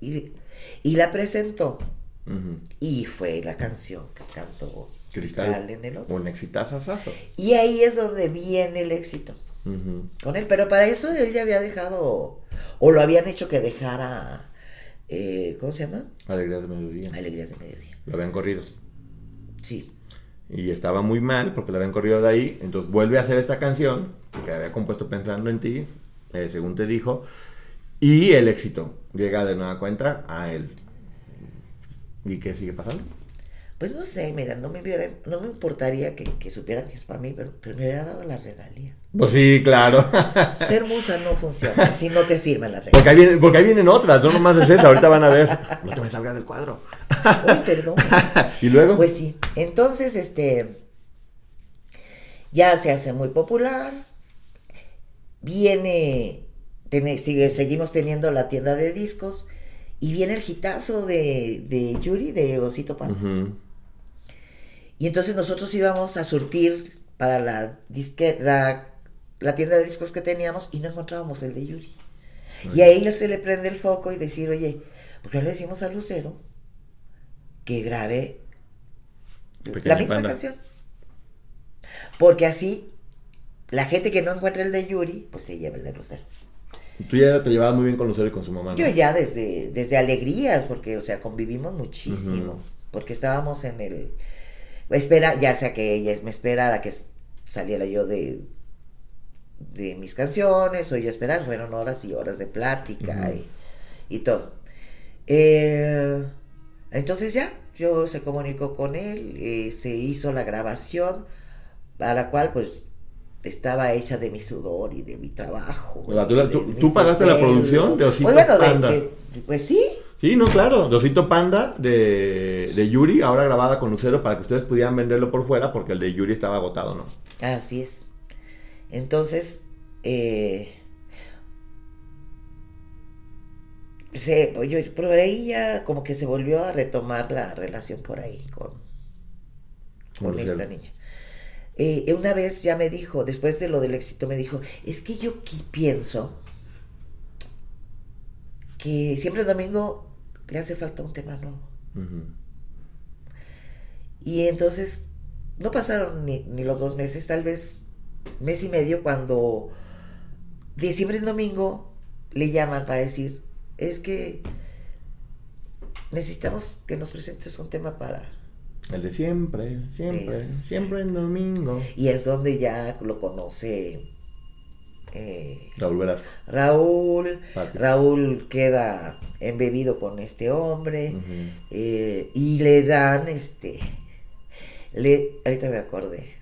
Y, y la presentó y fue la canción que cantó Cristal. Cristal en el otro. Un exitazazazo. Y ahí es donde viene el éxito Con él. Pero para eso él ya había dejado, o lo habían hecho que dejara, eh, ¿cómo se llama? Alegría de mediodía. Alegrías de Mediodía. Lo habían corrido. Sí. Y estaba muy mal porque lo habían corrido de ahí. Entonces vuelve a hacer esta canción que había compuesto pensando en ti, eh, según te dijo. Y el éxito llega de nueva cuenta a él. ¿Y qué sigue pasando? Pues no sé, mira, no me, hubiera- no me importaría que, que supieran que es para mí, pero, pero me hubiera dado las regalías. Pues sí, claro. [laughs] Ser musa no funciona si no te firman las porque, ahí vienen, porque ahí vienen otras, no nomás es esa. Ahorita van a ver. No te me salgas del cuadro. Uy, perdón. [laughs] y luego. Pues sí, entonces, este, ya se hace muy popular, viene, sigue- seguimos teniendo la tienda de discos, y viene el hitazo de, de Yuri, de Osito Panda. Ujú. Y entonces nosotros íbamos a surtir para la, disque, la, tienda de discos que teníamos y no encontrábamos el de Yuri. Y ahí se le prende el foco y decir, oye, ¿por qué no le decimos a Lucero que grabe Pequeña la misma canción? Porque así la gente que no encuentra el de Yuri, pues se lleva el de Lucero. Tú ya te llevabas muy bien con Lucero y con su mamá, ¿no? Yo ya desde, desde alegrías, porque, o sea, convivimos muchísimo, porque estábamos en el... Espera, ya sea que ella me esperara a que saliera yo de, de mis canciones, o ella esperar, fueron horas y horas de plática y, y todo. Eh, entonces ya, yo se comunicó con él, eh, se hizo la grabación, a la cual pues estaba hecha de mi sudor y de mi trabajo. O sea, ¿tú de tú- mis tú pagaste la producción de Osito Pues bueno, Panda? de- de- pues sí, Sí, no, claro. Dosito Panda de, de Yuri, ahora grabada con Lucero para que ustedes pudieran venderlo por fuera porque el de Yuri estaba agotado, ¿no? Así es. Entonces, eh, se, yo, por ahí ya como que se volvió a retomar la relación por ahí con, Con esta niña. Eh, una vez ya me dijo, después de lo del éxito, me dijo, es que yo aquí pienso que siempre el domingo le hace falta un tema nuevo. Y entonces no pasaron ni, ni los dos meses, tal vez mes y medio, cuando de siempre en domingo le llaman para decir, es que necesitamos que nos presentes un tema para... El de siempre, siempre, Es- siempre en domingo. Y es donde ya lo conoce eh, Raúl Velasco. Raúl. Pati. Raúl queda embebido con este hombre eh, y le dan este... Le, ahorita me acordé.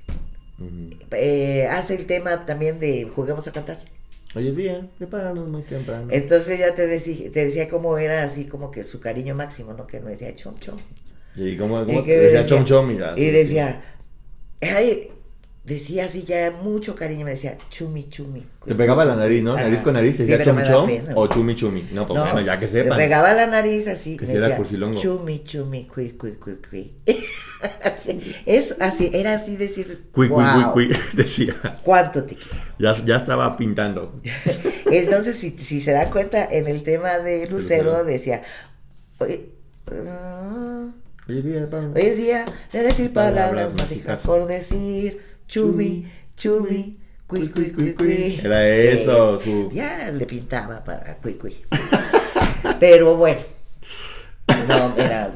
Ujú. Eh, hace el tema también de Juguemos a cantar. Hoy es día de pararnos muy temprano. Entonces ya te, decía te decía cómo era así como que su cariño máximo, ¿no? Que no decía chom chom. y como, Y como que decía, decía- chom chom, mira. Y decía, ay, decía así ya mucho cariño, me decía chumi chumi. Te pegaba la nariz, ¿no? Nariz con nariz, te Sí, decía me da chom pena. o chumi chumi. No, pues No, bueno, ya que Me sepan. pegaba la nariz así. Que me decía, cursilongo. Chumi chumi, cui cui cui cui. [laughs] así, eso, así, era así decir, Cui, cui, "Guau, cui, cui, [laughs] decía. ¿Cuánto te quiero? Ya, ya estaba pintando. [laughs] Entonces, si, si se dan cuenta, en el tema de Lucero decía, oye, Hoy es día de pararnos. hoy es día de decir palabras Palabras mágicas. por decir chumi, chumi, cui, cui, cui, cui. Era eso, Es- su- Ya le pintaba para cui, cui. [laughs] Pero bueno, no, era...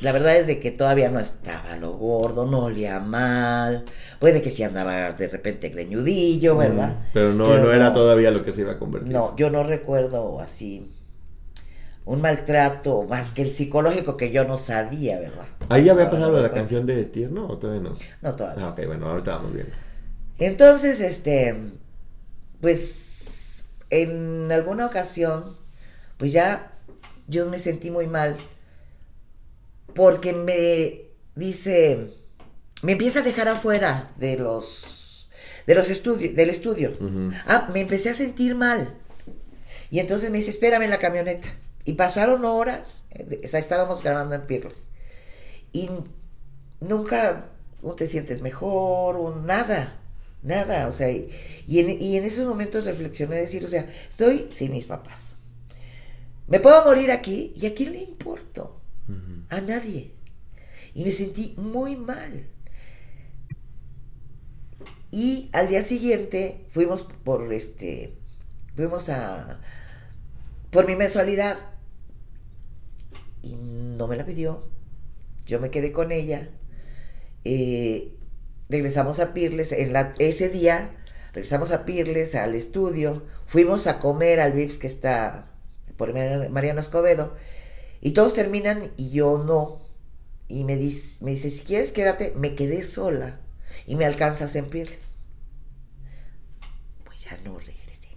La verdad es de que todavía no estaba lo gordo, no olía mal. Puede que sí andaba de repente greñudillo, ¿verdad? Pero no, no era todavía lo que se iba a convertir. No, yo no recuerdo así un maltrato más que el psicológico que yo no sabía, ¿verdad? Ahí ya había pasado no la canción de Tierno o todavía no. No, todavía. Ah, ok, bueno, ahorita vamos viendo. Entonces, este, pues, en alguna ocasión, pues ya yo me sentí muy mal porque me dice, me empieza a dejar afuera de los, de los estudios, del estudio. Ah, me empecé a sentir mal. Y entonces me dice, espérame en la camioneta. Y pasaron horas, eh, o sea, estábamos grabando en Pirles. Y nunca un te sientes mejor, un nada, nada. O sea, y, y en, y en esos momentos reflexioné decir, o sea, estoy sin mis papás. Me puedo morir aquí y a quién le importo? A nadie. Y me sentí muy mal. Y al día siguiente fuimos por este, fuimos a, por mi mensualidad. Y no me la pidió. Yo me quedé con ella. Eh, regresamos a Pirles. En la, ese día regresamos a Pirles, al estudio. Fuimos a comer al Vips que está por Mar- Mariano Escobedo. Y todos terminan y yo no. Y me dice, me dice, si quieres quédate, me quedé sola. Y me alcanzas en Pirles. Pues ya no regresé.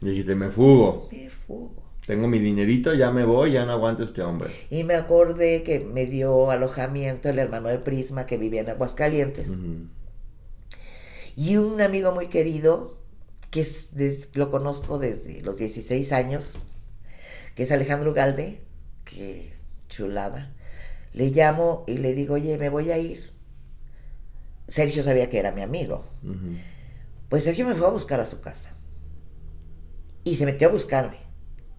Y dijiste, me fugo. Me fugo. Tengo mi dinerito, ya me voy, ya no aguanto este hombre. Y me acordé que me dio alojamiento el hermano de Prisma que vivía en Aguascalientes. Ujú. Y un amigo muy querido, que es des- lo conozco desde los 16 años, que es Alejandro Galde, que chulada. Le llamo y le digo, oye, me voy a ir. Sergio sabía que era mi amigo. Pues Sergio me fue a buscar a su casa. Y se metió a buscarme.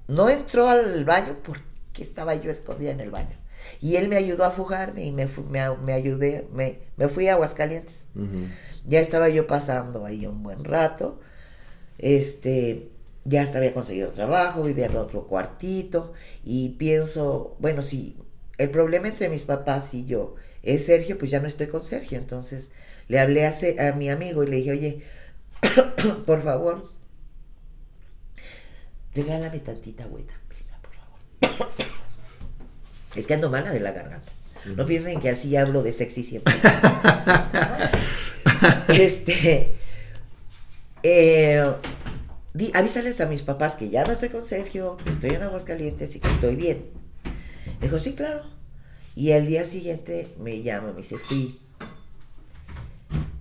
No entró al baño porque estaba yo escondida en el baño. Y él me ayudó a fugarme y me, me, me ayudé, me, me fui a Aguascalientes. Ya estaba yo pasando ahí un buen rato. Este, ya hasta había conseguido trabajo, vivía en otro cuartito. Y pienso, bueno, si el problema entre mis papás y yo es Sergio, pues ya no estoy con Sergio. Entonces le hablé a, a mi amigo y le dije, oye, [coughs] por favor, regálame tantita agüita, prima, por favor. [coughs] Es que ando mala de la garganta. No piensen que así hablo de sexy siempre. [laughs] este. eh, di- avísales a mis papás que ya no estoy con Sergio, que estoy en Aguascalientes y que estoy bien. Me dijo, sí, claro. Y al día siguiente me llama, me dice, fui.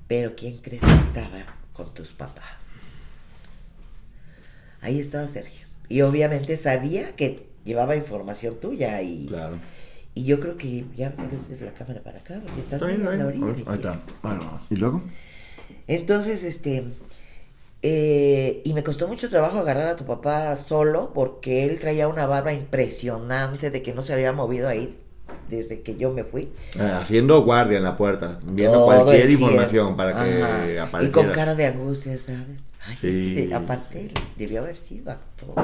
Pero ¿quién crees que estaba con tus papás? Ahí estaba Sergio. Y obviamente sabía que llevaba información tuya y, Claro. y yo creo que ya desde la cámara para acá, porque estás está la orilla, Ahí está. Bueno, ¿y luego? Entonces, este, Eh, y me costó mucho trabajo agarrar a tu papá solo porque él traía una barba impresionante de que no se había movido ahí desde que yo me fui. Eh, haciendo guardia en la puerta, viendo Todo cualquier información para que Ajá. Y apareciera. con cara de angustia, ¿sabes? Ay, Sí, este, aparte, sí. debió haber sido actor.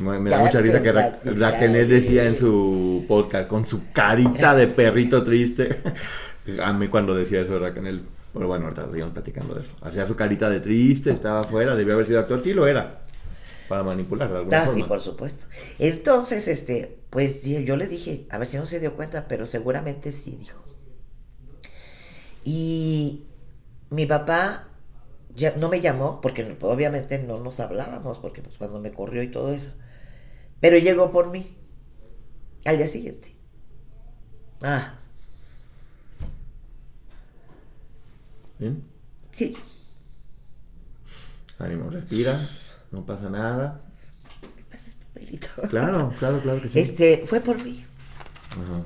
Me, me da mucha risa que Ra- Raquel decía en su podcast con su carita de perrito triste. [laughs] A mí cuando decía eso Raquel, pero bueno, ahorita seguimos platicando de eso. Hacía su carita de triste, estaba afuera, debió haber sido actor, sí lo era. Para manipular de alguna Ah, sí, forma. por supuesto. Entonces, este, pues sí, yo le dije, a ver si no se dio cuenta, pero seguramente sí dijo. Y mi papá ya no me llamó, porque obviamente no nos hablábamos, porque pues cuando me corrió y todo eso. Pero llegó por mí al día siguiente. Ah, ¿Bien? sí. Ánimo, respira, no pasa nada. Claro, claro, claro que sí. Este, fue por mí. Ajá.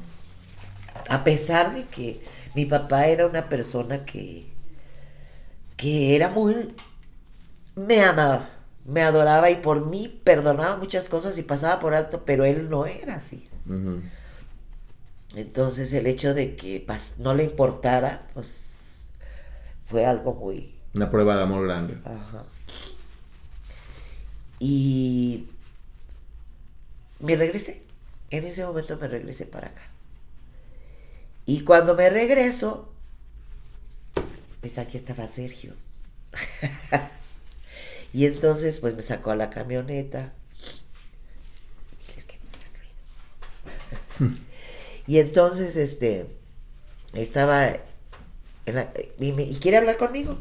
A pesar de que mi papá era una persona que, que era muy... me amaba, me adoraba y por mí perdonaba muchas cosas y pasaba por alto, pero él no era así. Entonces el hecho de que pas- no le importara, pues fue algo muy... Una prueba de amor grande. Ajá. Y me regresé. En ese momento me regresé para acá. Y cuando me regreso, pues aquí estaba Sergio. [laughs] y entonces pues me sacó a la camioneta. Es que no [laughs] y entonces este estaba en la- y, me- y quiere hablar conmigo.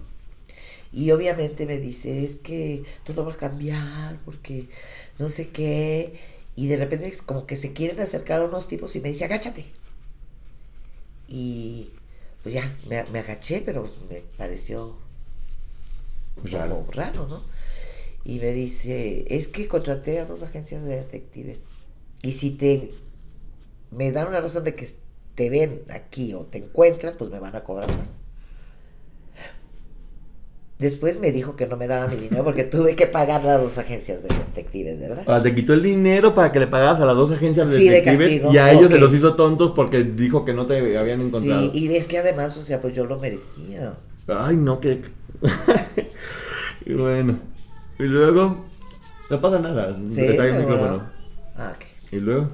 Y obviamente me dice, es que todo va a cambiar porque no sé qué. Y de repente es como que se quieren acercar a unos tipos y me dice, agáchate. Y pues ya, me, me agaché, pero pues, me pareció Raro. como raro, ¿no? Y me dice, es que contraté a dos agencias de detectives. Y si te me dan una razón de que te ven aquí o te encuentran, pues me van a cobrar más. Después me dijo que no me daba mi dinero porque tuve que pagar a dos agencias de detectives, ¿verdad? Ah, te quitó el dinero para que le pagaras a las dos agencias de Sí, de detectives castigo. y a ellos se los hizo tontos porque dijo que no te habían encontrado. Sí, y es que además, o sea, pues yo lo merecía. Ay, no, que... y [laughs] bueno. Y luego... No pasa nada. Sí, te el micrófono. Ah, ok. Y luego...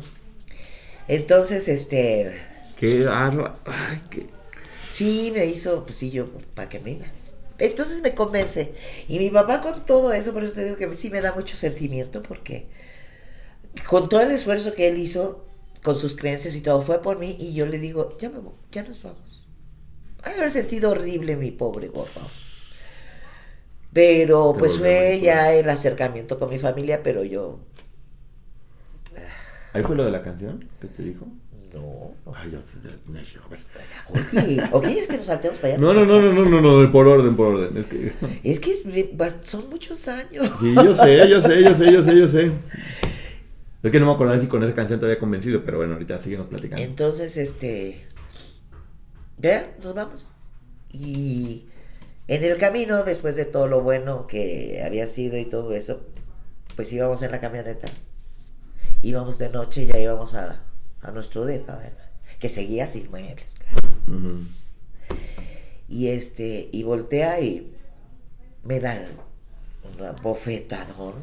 Entonces, este, Qué arma... Ay, qué... sí me hizo, pues sí, yo, para que me iba. Entonces me convence. Y mi papá con todo eso, por eso te digo que sí me da mucho sentimiento, porque con todo el esfuerzo que él hizo, con sus creencias y todo, fue por mí, y yo le digo, ya me voy, ya nos vamos. Ha haber sentido horrible mi pobre gordo. Pero Te pues fue ya el acercamiento con mi familia, pero yo, ¿Ahí fue lo de la canción que te dijo? No. Ay, yo... ver. Oye, oye, es que nos saltemos para allá. No, no, no, no, no, no, no, por orden, por orden. Es que... Es que es son muchos años. Sí, yo sé, yo sé, yo sé, yo sé, yo sé. Es que no me acordaba si con esa canción te había convencido, pero bueno, ahorita seguimos platicando. Entonces, este. Ya, nos vamos. Y en el camino, después de todo lo bueno que había sido y todo eso, pues íbamos en la camioneta. Íbamos de noche y ya íbamos a, a nuestro depa, ¿verdad? Que seguía sin muebles, claro. Y este, y voltea y me da una bofetadón.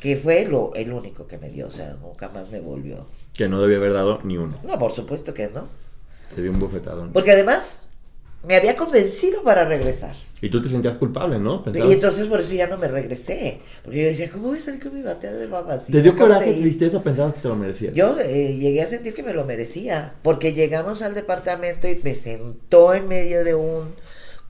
Que fue lo, el único que me dio, o sea, nunca más me volvió. Que no debía haber dado ni uno. No, por supuesto que no. Dio un bofetadón. Porque además me había convencido para regresar. Y tú te sentías culpable, ¿no? Pensabas- Y entonces por eso ya no me regresé. Porque yo decía, ¿cómo voy a salir con mi batea de babas? ¿Te dio coraje, tristeza, pensabas que te lo merecías? Yo eh, llegué a sentir que me lo merecía. Porque llegamos al departamento y me sentó en medio de un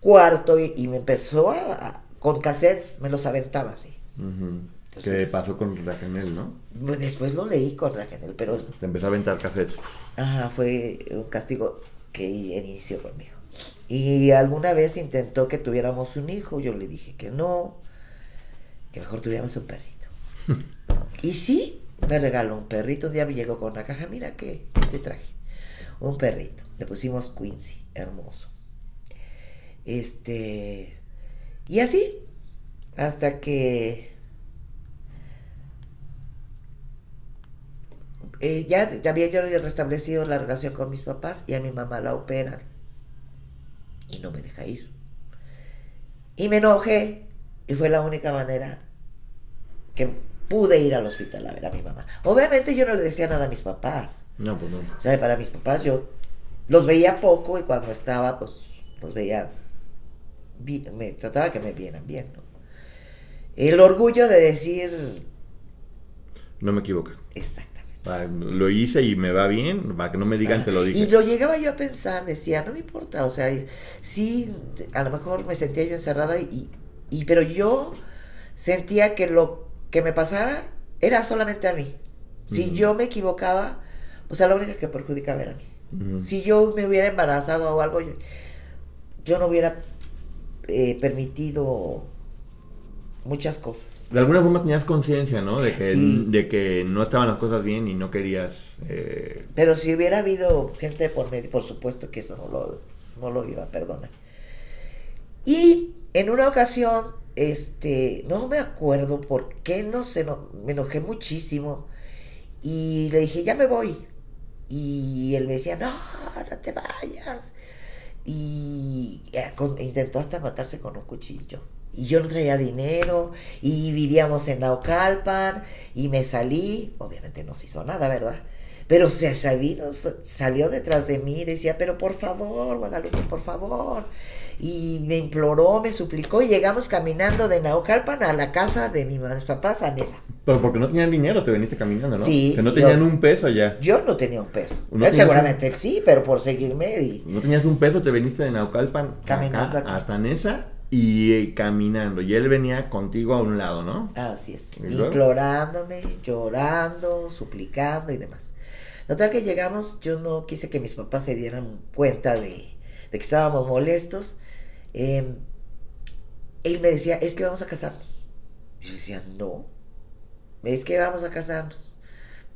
cuarto y, y me empezó a, a- con cassettes, me los aventaba así. Ujú. ¿Qué Entonces- pasó con Raquel, no? Después lo leí con Raquel, pero Te empezó a aventar cassettes. Ajá, fue un castigo que inició conmigo. Y alguna vez intentó que tuviéramos un hijo, yo le dije que no, que mejor tuviéramos un perrito. [laughs] y sí, me regaló un perrito, un día me llegó con una caja, mira qué, qué te traje. Un perrito, le pusimos Quincy, hermoso. Este, y así, Hasta que eh, ya, ya había yo restablecido la relación con mis papás y a mi mamá la operan. Y no me deja ir. Y me enojé. Y fue la única manera que pude ir al hospital a ver a mi mamá. Obviamente yo no le decía nada a mis papás. No, pues no. O sea, para mis papás yo los veía poco y cuando estaba, pues los veía. Me trataba que me vieran bien, ¿no? El orgullo de decir. No me equivoco. Exactamente. Ah, lo hice y me va bien, para que no me digan te lo dije. Y lo llegaba yo a pensar, decía, no me importa, o sea, sí, a lo mejor me sentía yo encerrada y, y pero yo sentía que lo que me pasara era solamente a mí. Si yo me equivocaba, o sea, la única que perjudicaba era a mí. Si yo me hubiera embarazado o algo, yo, yo no hubiera eh, permitido muchas cosas. De alguna forma tenías conciencia, ¿no? De que, de que no estaban las cosas bien y no querías... Eh, Pero si hubiera habido gente por medio, por supuesto que eso no lo, no lo iba a perdonar. Y en una ocasión, este, no me acuerdo por qué, no sé, no, me enojé muchísimo. Y le dije, ya me voy. Y él me decía, no, no te vayas. Y intentó hasta matarse con un cuchillo y yo no traía dinero y vivíamos en Naucalpan y me salí, obviamente no se hizo nada, ¿verdad? Pero se salió, salió detrás de mí y decía, pero por favor, Guadalupe, por favor. Y me imploró, me suplicó y llegamos caminando de Naucalpan a la casa de mis papás, a Nesa. Pero porque no tenían dinero, te veniste caminando, ¿no? Sí. Que no tenían un peso ya. Yo no tenía un peso. seguramente él sí, pero por seguirme. Y... No tenías un peso, te veniste de Naucalpan caminando hasta Nesa y eh, caminando. Y él venía contigo a un lado, ¿no? Así es. Implorándome, llorando, suplicando y demás. Total que llegamos, yo no quise que mis papás se dieran cuenta de, que estábamos molestos. Em, él me decía, es que vamos a casarnos. Yo decía, no. Es que vamos a casarnos.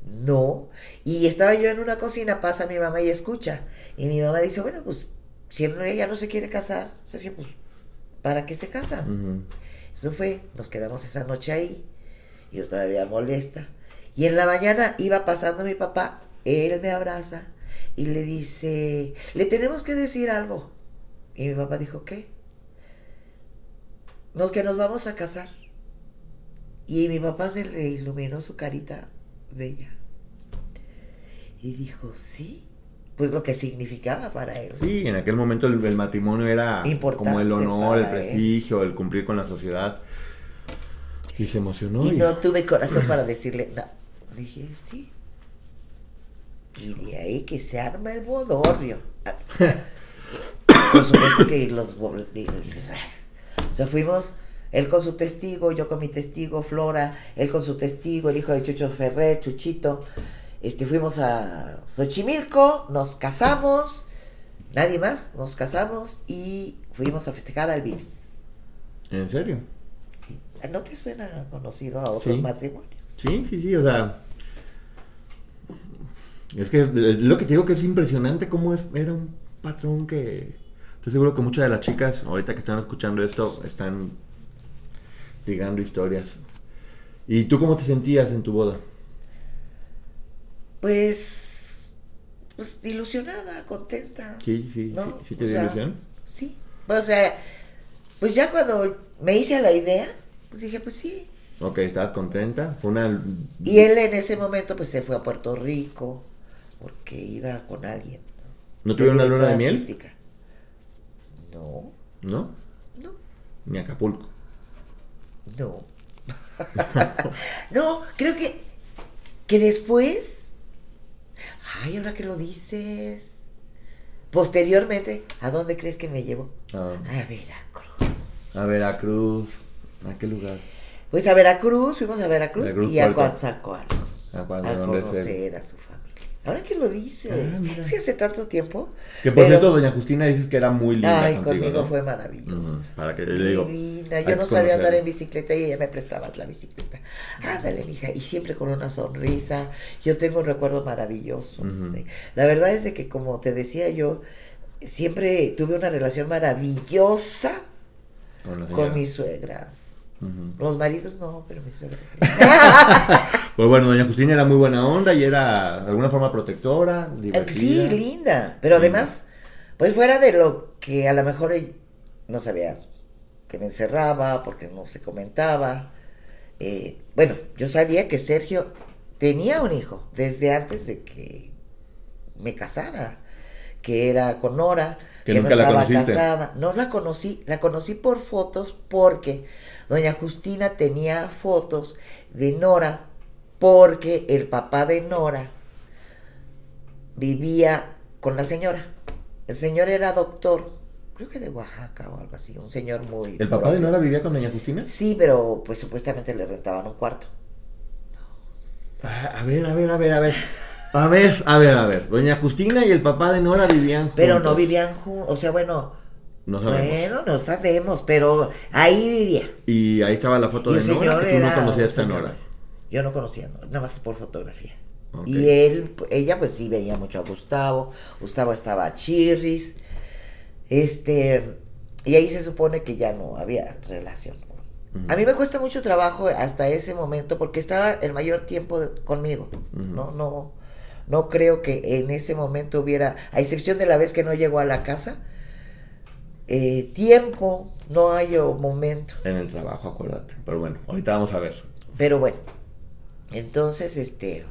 No. Y estaba yo en una cocina, pasa mi mamá y escucha. Y mi mamá dice, bueno, pues si ella no se quiere casar, Sergio, pues ¿para qué se casan? Eso fue, nos quedamos esa noche ahí, yo todavía molesta. Y en la mañana iba pasando mi papá, él me abraza y le dice, le tenemos que decir algo. Y mi papá dijo, ¿qué? Nos que nos vamos a casar. Y mi papá se le iluminó su carita bella. Y dijo, sí pues lo que significaba para él. Sí, en aquel momento el, matrimonio era como el honor, el prestigio, el cumplir con la sociedad. Y se emocionó. Y, no tuve corazón para decirle, no. Le dije, sí. Y de ahí que se arma el bodorrio. Por supuesto que los... O sea, fuimos él con su testigo, yo con mi testigo, Flora, él con su testigo, el hijo de Chucho Ferrer, Chuchito, este, fuimos a Xochimilco, nos casamos, nadie más, nos casamos y fuimos a festejar al Vives. ¿En serio? Sí. ¿No te suena conocido a otros matrimonios? Sí, sí, sí, o sea. Es que lo que te digo que es impresionante cómo es, era un patrón que. Estoy seguro que muchas de las chicas, ahorita que están escuchando esto, están ligando historias. ¿Y tú cómo te sentías en tu boda? Pues, pues ilusionada, contenta. Sí, sí, sí, sí te dio ilusión. Sí, o sea, pues ya cuando me hice la idea, pues dije, pues sí. Ok, estabas contenta, fue una... Y él en ese momento pues se fue a Puerto Rico, porque iba con alguien. ¿No, tuvieron una luna de miel? No. ¿No? No. Ni Acapulco. No. [laughs] no, creo que, que después Ay, ahora que lo dices. Posteriormente, ¿a dónde crees que me llevó? Ah. A Veracruz. A Veracruz. ¿A qué lugar? Pues a Veracruz, fuimos a Veracruz, y a Coatzacoalcos. A, a conocer a su. Ahora que lo dices, ah, sí hace tanto tiempo. Que por cierto, doña Justina dices que era muy linda. Ay, conmigo fue maravilloso. para que le digo. Divina. Yo no sabía andar en bicicleta y ella me prestaba la bicicleta. Ándale, mija. Y siempre con una sonrisa. Yo tengo un recuerdo maravilloso. La verdad es de que, como te decía yo, siempre tuve una relación maravillosa con mis suegras. Los maridos no, pero mi suegra. [laughs] pues bueno, doña Justina era muy buena onda y era de alguna forma protectora, Eh, divertida. Sí, linda. Pero además, pues fuera de lo que a lo mejor no sabía que me encerraba, porque no se comentaba. eh, bueno, yo sabía que Sergio tenía un hijo desde antes de que me casara, que era con Nora, Que que, nunca no la estaba conociste. casada. No la conocí, la conocí por fotos porque doña Justina tenía fotos de Nora porque el papá de Nora vivía con la señora. El señor era doctor, creo que de Oaxaca o algo así, un señor muy... ¿El papá de. Nora vivía con doña Justina? Sí, pero pues supuestamente le rentaban un cuarto. Ah, A ver, a ver, a ver, a ver. A ver, a ver, a ver. Doña Justina y el papá de Nora vivían juntos. Pero no vivían juntos, o sea, bueno, No sabemos. bueno, no sabemos, pero ahí vivía. Y ahí estaba la foto Y de Nora, que tú no conocías a. Nora. Yo no conocía a Nora, nada más por fotografía. Y él, ella pues sí veía mucho a Gustavo, Gustavo estaba a Chirris, este, y ahí se supone que ya no había relación. A mí me cuesta mucho trabajo hasta ese momento porque estaba el mayor tiempo de- conmigo, no, no, no creo que en ese momento hubiera, a excepción de la vez que no llegó a la casa, eh, tiempo, no hay momento. En el trabajo, acuérdate. Pero bueno, ahorita vamos a ver. Pero bueno, entonces, este...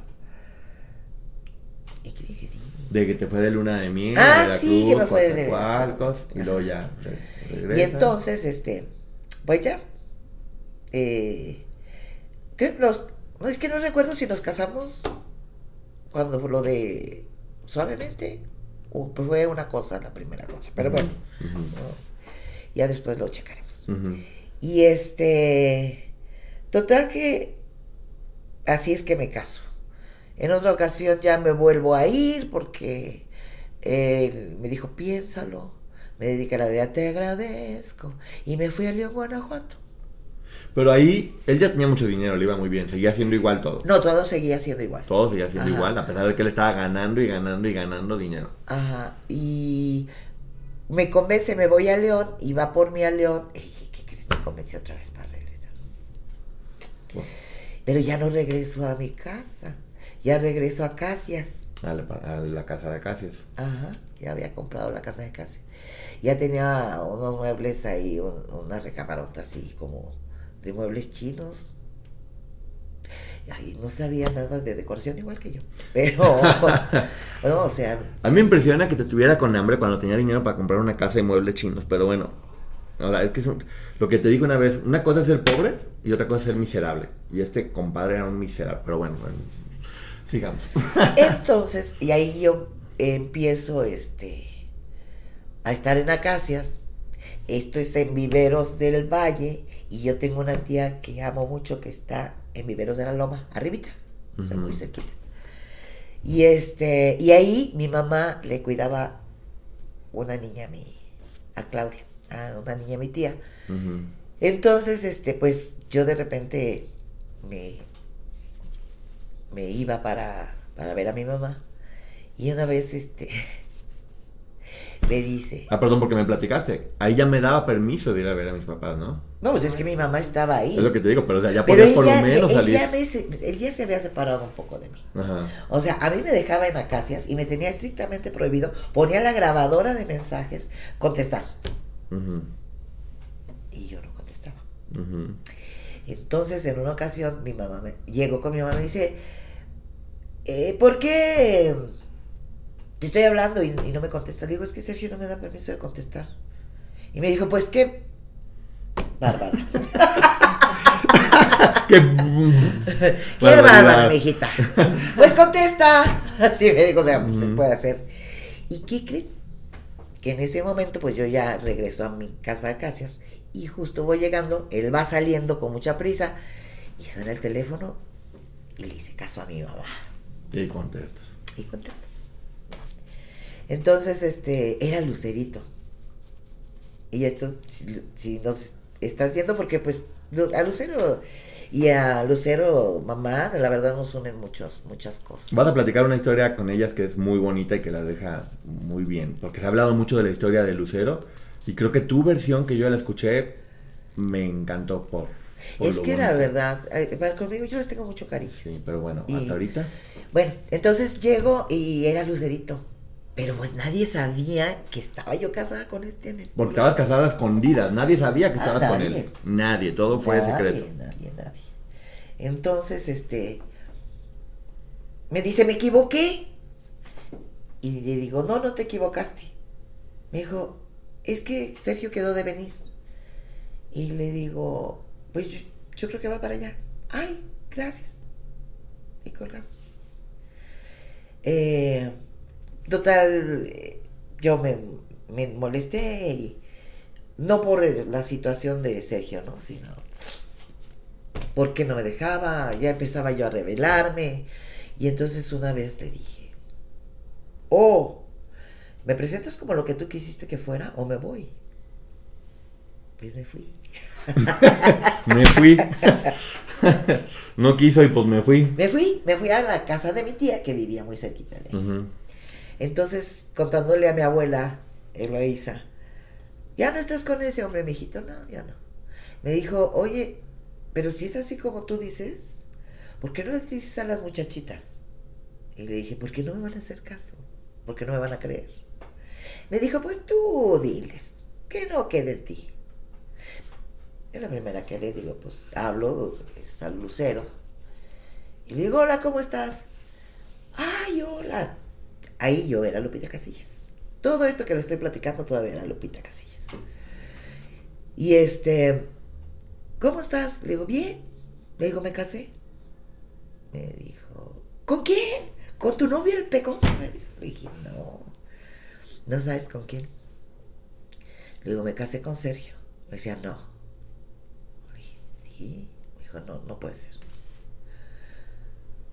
De que te fue de luna de miel. Ah, de sí, que me fue de- Coatzacoalcos, Y luego ya re- regresa. Y entonces, este, pues ya, eh, creo que nos, no es que no recuerdo si nos casamos cuando lo de suavemente o fue una cosa la primera cosa, pero bueno, no, ya después lo checaremos. Y este, total que así es que me caso. En otra ocasión ya me vuelvo a ir porque él me dijo, piénsalo. Me dedica la de te agradezco. Y me fui a León, Guanajuato. Pero ahí él ya tenía mucho dinero, le iba muy bien. Seguía siendo igual todo. No, todo seguía siendo igual. Todo seguía siendo Ajá. igual, a pesar de que él estaba ganando y ganando y ganando dinero. Ajá. Y me convence, me voy a León y va por mí a León. Ey, ¿Qué crees? Me convenció otra vez para regresar. Pero ya no regreso a mi casa. Ya regreso a Casias. A la, a la casa de Casias. Ajá, ya había comprado la casa de Casias. Ya tenía unos muebles ahí, un- una así como de muebles chinos. Y ahí no sabía nada de decoración igual que yo. Pero, [laughs] no, o sea, A mí me impresiona que te tuviera con hambre cuando tenía dinero para comprar una casa de muebles chinos, pero bueno. Ahora, es que es un- lo que te dije una vez, una cosa es ser pobre y otra cosa es ser miserable. Y este compadre era un miserable, pero bueno, bueno, sigamos. [laughs] entonces, y ahí yo empiezo este a estar en Acacias. Esto es en Viveros del Valle. Y yo tengo una tía que amo mucho que está en Viveros de la Loma, arribita, o sea, muy cerquita. Y este, y ahí mi mamá le cuidaba una niña a mi, a Claudia, a una niña a mi tía. Entonces, este, pues yo de repente me, me iba para, para ver a mi mamá. Y una vez, este, [laughs] me dice, Ah, perdón, porque me platicaste. Ahí ya me daba permiso de ir a ver a mis papás, ¿no? No, pues es que mi mamá estaba ahí. Es lo que te digo, pero o sea, ya podías por lo menos él salir. ya me él ya se había separado un poco de mí. Ajá. O sea, a mí me dejaba en acacias y me tenía estrictamente prohibido, ponía la grabadora de mensajes, contestar. Y yo no contestaba. Entonces, en una ocasión, mi mamá me, llegó con mi mamá y me dice, eh, ¿por qué te estoy hablando y, y no me contestas? Digo, es que Sergio no me da permiso de contestar. Y me dijo, pues qué, bárbara. [laughs] ¡Qué... qué bárbara, mijita. Pues contesta. Así me dijo, o sea, pues, se puede hacer. ¿Y qué creen? Que en ese momento, pues yo ya regreso a mi casa de Casias y justo voy llegando, él va saliendo con mucha prisa y suena el teléfono y le hice caso a mi mamá Y contestas. y contesta. Entonces, este, era Lucerito. Y esto, si, si nos estás viendo, porque pues a Lucero y a Lucero, mamá, la verdad nos unen muchos, muchas cosas. Vas a platicar una historia con ellas que es muy bonita y que la deja muy bien. Porque se ha hablado mucho de la historia de Lucero. Y creo que tu versión que yo la escuché me encantó por es que la verdad, eh, conmigo yo les tengo mucho cariño. Sí, pero bueno, hasta ahorita. Bueno, entonces llego y era Lucerito. Pero pues nadie sabía que estaba yo casada con este Porque estabas casada a escondidas, nadie sabía que ah, estabas con él. Nadie, todo fue secreto. Nadie, nadie. Entonces, este, me dice, me equivoqué. Y le digo, no, no te equivocaste. Me dijo, es que Sergio quedó de venir. Y le digo, pues yo, creo que va para allá. Ay, gracias. Y colgamos. Eh, total, yo me, me molesté y no por la situación de Sergio, ¿no? Sino porque no me dejaba, ya empezaba yo a revelarme. Y entonces una vez le dije, oh, ¿me presentas como lo que tú quisiste que fuera o me voy? Pues me fui. [laughs] me fui. [laughs] no quiso y pues me fui. Me fui, me fui a la casa de mi tía que vivía muy cerquita de ahí. Entonces, contándole a mi abuela, Eloísa, ya no estás con ese hombre, mijito, no, ya no. Me dijo, oye, pero si es así como tú dices, ¿por qué no les dices a las muchachitas? Y le dije, ¿por qué no me van a hacer caso? ¿Por qué no me van a creer? Me dijo, pues tú diles, que no quede en ti. Es la primera que le digo, pues hablo, es al lucero. Y le digo, hola, ¿cómo estás? Ay, hola. Ahí yo era Lupita Casillas. Todo esto que le estoy platicando todavía era Lupita Casillas. Y este, ¿cómo estás? Le digo, bien. Le digo, me casé. Me dijo, ¿con quién? ¿Con tu novio el pecón? Le dije, no. ¿No sabes con quién? Le digo, me casé con Sergio. Me decía, no. Le dije, sí. Me dijo, no, no puede ser.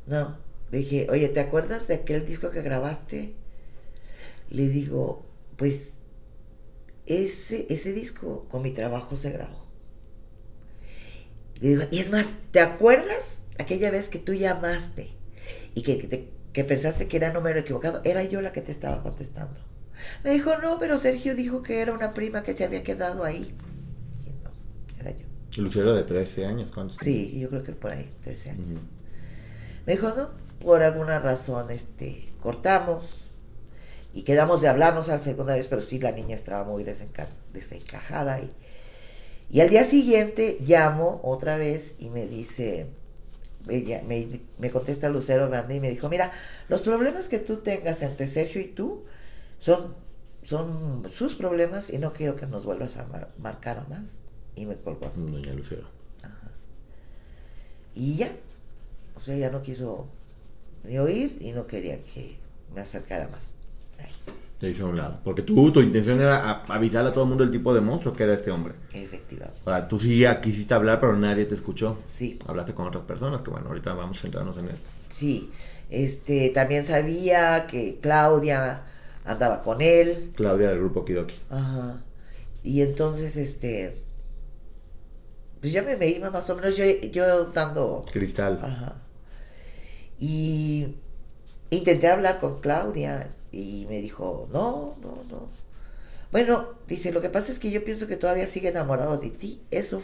No. Le dije, oye, ¿te acuerdas de aquel disco que grabaste? Le digo, pues ese, ese disco con mi trabajo se grabó. Le digo, y es más, ¿te acuerdas aquella vez que tú llamaste y que, que, pensaste que era número equivocado? Era yo la que te estaba contestando. Me dijo, no, pero Sergio dijo que era una prima que se había quedado ahí. Y no, era yo. Lucero de 13 años, ¿cuántos? Sí, yo creo que por ahí, 13 años. Me dijo, no, por alguna razón este, cortamos y quedamos de hablarnos al segunda vez, pero sí la niña estaba muy desencajada. Y, y al día siguiente llamo otra vez y me dice, ella, me, me contesta Lucero Grande y me dijo, mira, los problemas que tú tengas entre Sergio y tú son, son sus problemas y no quiero que nos vuelvas a marcar más. Y me colgó. Doña Lucero. Y ya, o sea, ya no quiso ni oír y no quería que me acercara más. Te hizo a un lado. Porque tú, tu intención era avisarle a todo el mundo el tipo de monstruo que era este hombre. Efectivamente. Ahora, tú sí quisiste hablar, pero nadie te escuchó. Sí. Hablaste con otras personas, que bueno, ahorita vamos a centrarnos en esto. Sí. Este, también sabía que Claudia andaba con él. Claudia del grupo Kidoki. Ajá. Y entonces, este, pues ya me iba más o menos yo, yo dando... Cristal. Ajá. Y intenté hablar con Claudia y me dijo, no, no, no. Bueno, dice, lo que pasa es que yo pienso que todavía sigue enamorado de ti. Eso...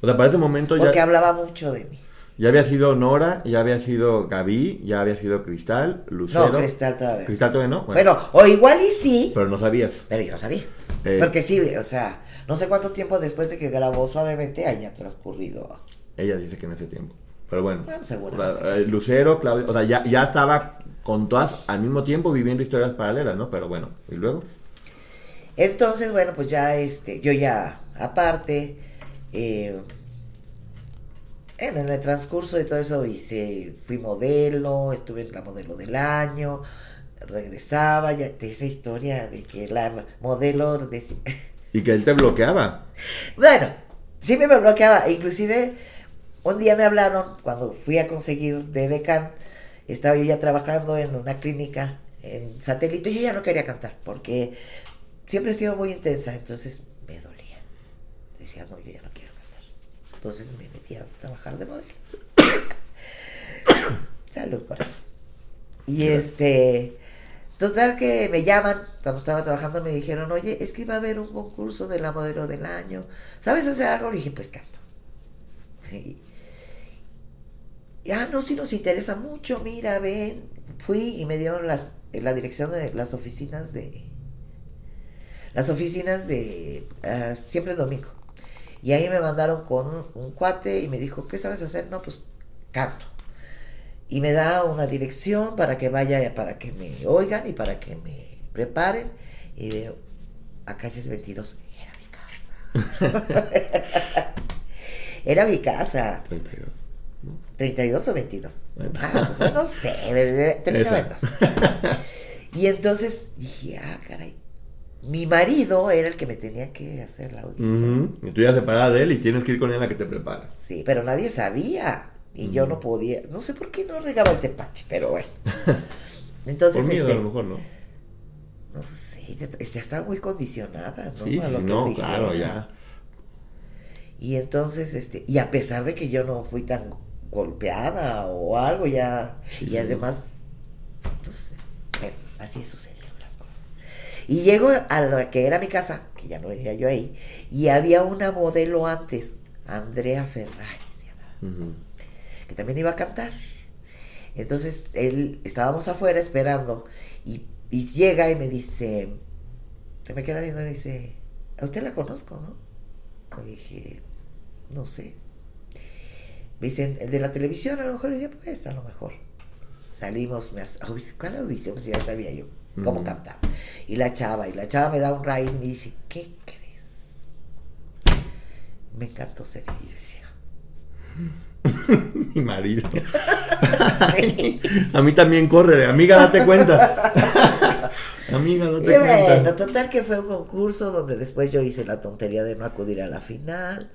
O sea, para ese momento ya... Porque hablaba mucho de mí. Ya había sido Nora, ya había sido Gaby, ya había sido Cristal, Lucero. No, Cristal todavía. Cristal todavía no. Bueno, o igual y sí. Pero no sabías. Pero yo no sabía. Eh, Porque sí, o sea, no sé cuánto tiempo después de que grabó suavemente haya transcurrido. Ella dice que en ese tiempo. Pero bueno. Ah, eh, Lucero, Claudio, o sea, ya, ya estaba con todas al mismo tiempo viviendo historias paralelas, ¿no? Pero bueno, ¿y luego? Entonces, bueno, pues ya este, yo ya, aparte, eh, en el transcurso de todo eso hice, fui modelo, estuve en la modelo del año, regresaba, ya de esa historia de que la modelo decía... Y que él te bloqueaba. [laughs] Bueno, sí me bloqueaba, inclusive un día me hablaron cuando fui a conseguir de decan, estaba yo ya trabajando en una clínica en satélite y yo ya no quería cantar porque siempre he sido muy intensa, entonces me dolía. Decía, no, yo ya no quiero cantar. Entonces me metí a trabajar de modelo. [coughs] Salud eso. Y este, total que me llaman, cuando estaba trabajando me dijeron, oye, es que va a haber un concurso de la modelo del año. ¿Sabes hacer algo? Le dije, pues canto. [laughs] Y, ah, no, sí nos interesa mucho, mira, ven. Fui y me dieron las, la dirección de las oficinas de... Las oficinas de... Uh, siempre domingo. Y ahí me mandaron con un, un, cuate y me dijo, ¿qué sabes hacer? No, pues canto. Y me da una dirección para que vaya, para que me oigan y para que me preparen. Y veo, acá es 22. Era mi casa. [laughs] [laughs] Era mi casa. 32. ¿No? 32 o 22. Bueno. Ah, pues no sé, 32. Y entonces dije, ah, caray. Mi marido era el que me tenía que hacer la audición. Y tú ya separada de él y tienes que ir con él a que te prepara. Sí, pero nadie sabía. Y yo no podía. No sé por qué no regaba el tepache, pero bueno. [laughs] Entonces, Por miedo este. a lo mejor, ¿no? No sé, ya, estaba muy condicionada, ¿no? Sí, A lo sí, que no, dijera. claro, ya. Y entonces, este, y a pesar de que yo no fui tan golpeada o algo, ya, Sí, y además, sé, bueno, así sucedieron las cosas. Y llego a lo que era mi casa, que ya no vivía yo ahí, y había una modelo antes, Andrea Ferrari se llamaba, que también iba a cantar. Entonces, él, estábamos afuera esperando, y, y llega y me dice, se me queda viendo y me dice, a usted la conozco, ¿no? Le dije, no sé. Me dicen, el de la televisión, a lo mejor le dije, pues a lo mejor. Salimos, me hace, [laughs] "Uy, ¿cuál audición? Pues ya sabía yo cómo Ujú. cantaba. Y la chava, y la chava me da un raid y me dice, ¿qué crees? Me encantó ser decía, [laughs] Mi marido. [laughs] sí. A mí también corre, amiga, date cuenta. amiga, date Y bueno, cuenta. total que fue un concurso donde después yo hice la tontería de no acudir a la final.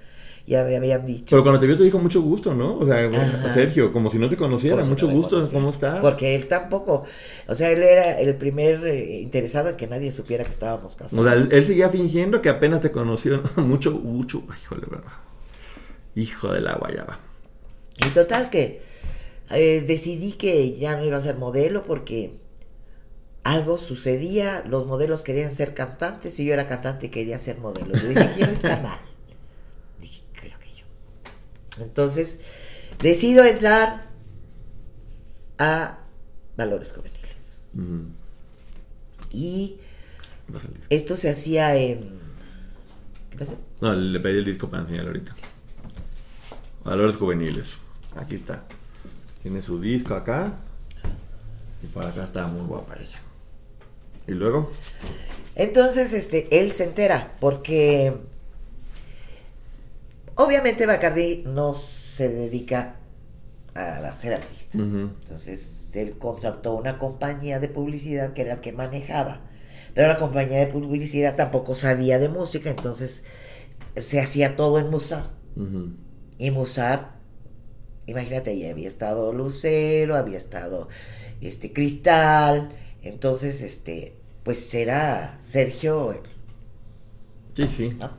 Ya me habían dicho. Pero cuando te vio te dijo mucho gusto, ¿no? O sea, Ajá. Sergio, como si no te conociera, si mucho no gusto. ¿cómo estás? Porque él tampoco, o sea, él era el primer eh, interesado en que nadie supiera que estábamos casados. O sea, él, seguía fingiendo que apenas te conoció, ¿no? [laughs] mucho, mucho, híjole, verdad. Hijo de la guayaba. Y total que eh, decidí que ya no iba a ser modelo porque algo sucedía, los modelos querían ser cantantes y yo era cantante y quería ser modelo. Yo dije, ¿quién está [laughs] mal? Dije, creo que yo. Entonces, decido entrar a Valores Juveniles. Y Vas al disco. esto se hacía en... ¿Qué pasa? No, le pedí el disco para enseñar ahorita. Valores juveniles. Aquí está. Tiene su disco acá. Y para acá está muy guapa ella. Y luego, Entonces, este, él se entera porque obviamente Bacardi no se dedica a ser artistas. Entonces, él contrató una compañía de publicidad que era el que manejaba. Pero la compañía de publicidad tampoco sabía de música, entonces se hacía todo en Musart. ujú, Y Musart, imagínate, ahí había estado Lucero, había estado este Cristal, entonces este, pues era Sergio. sí, sí. ¿no?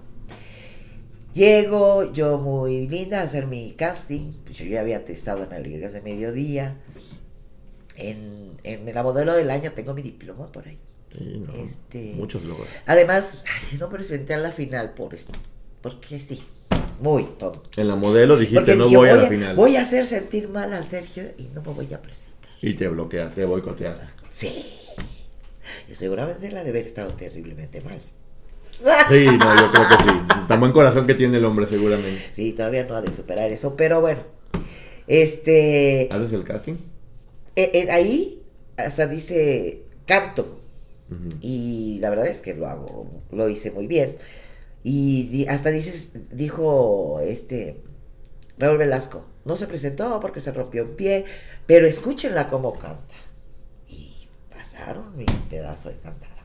Llego yo muy linda a hacer mi casting, pues yo ya había estado en Alegrías de Mediodía. En, en la modelo del año tengo mi diploma por ahí. Sí, no, Este- Muchos logros. Además, ay, no presenté a la final por esto, porque sí, muy tonto. En la modelo dijiste, Porque no dije, voy a la final. voy a hacer sentir mal a Sergio y no me voy a presentar. Y te bloqueaste, te boicoteaste. Sí. Y seguramente la de haber estado terriblemente mal. Sí, no, yo creo que sí. Tan buen corazón que tiene el hombre, seguramente. Sí, todavía no ha de superar eso, pero bueno. Este. ¿Haces el casting? eh, eh, ahí hasta dice canto. Y la verdad es que lo hago, lo hice muy bien. Y di- hasta dices, dijo este Raúl Velasco, no se presentó porque se rompió un pie, pero escúchenla cómo canta. Y pasaron mi pedazo de cantada.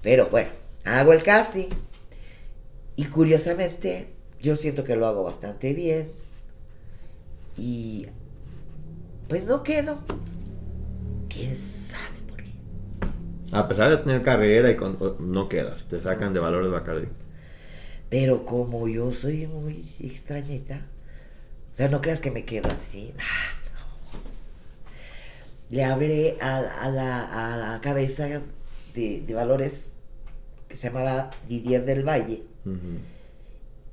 Pero bueno, hago el casting. Y curiosamente, yo siento que lo hago bastante bien. Y pues no quedo. ¿Quién sabe por qué? A pesar de tener carrera y con- no quedas, te sacan de valores Bacardi. Pero como yo soy muy extrañita, o sea, no creas que me quedo así. ah, no. Le hablé a, a la, a la cabeza de, de valores que se llamaba Didier del Valle Ujú.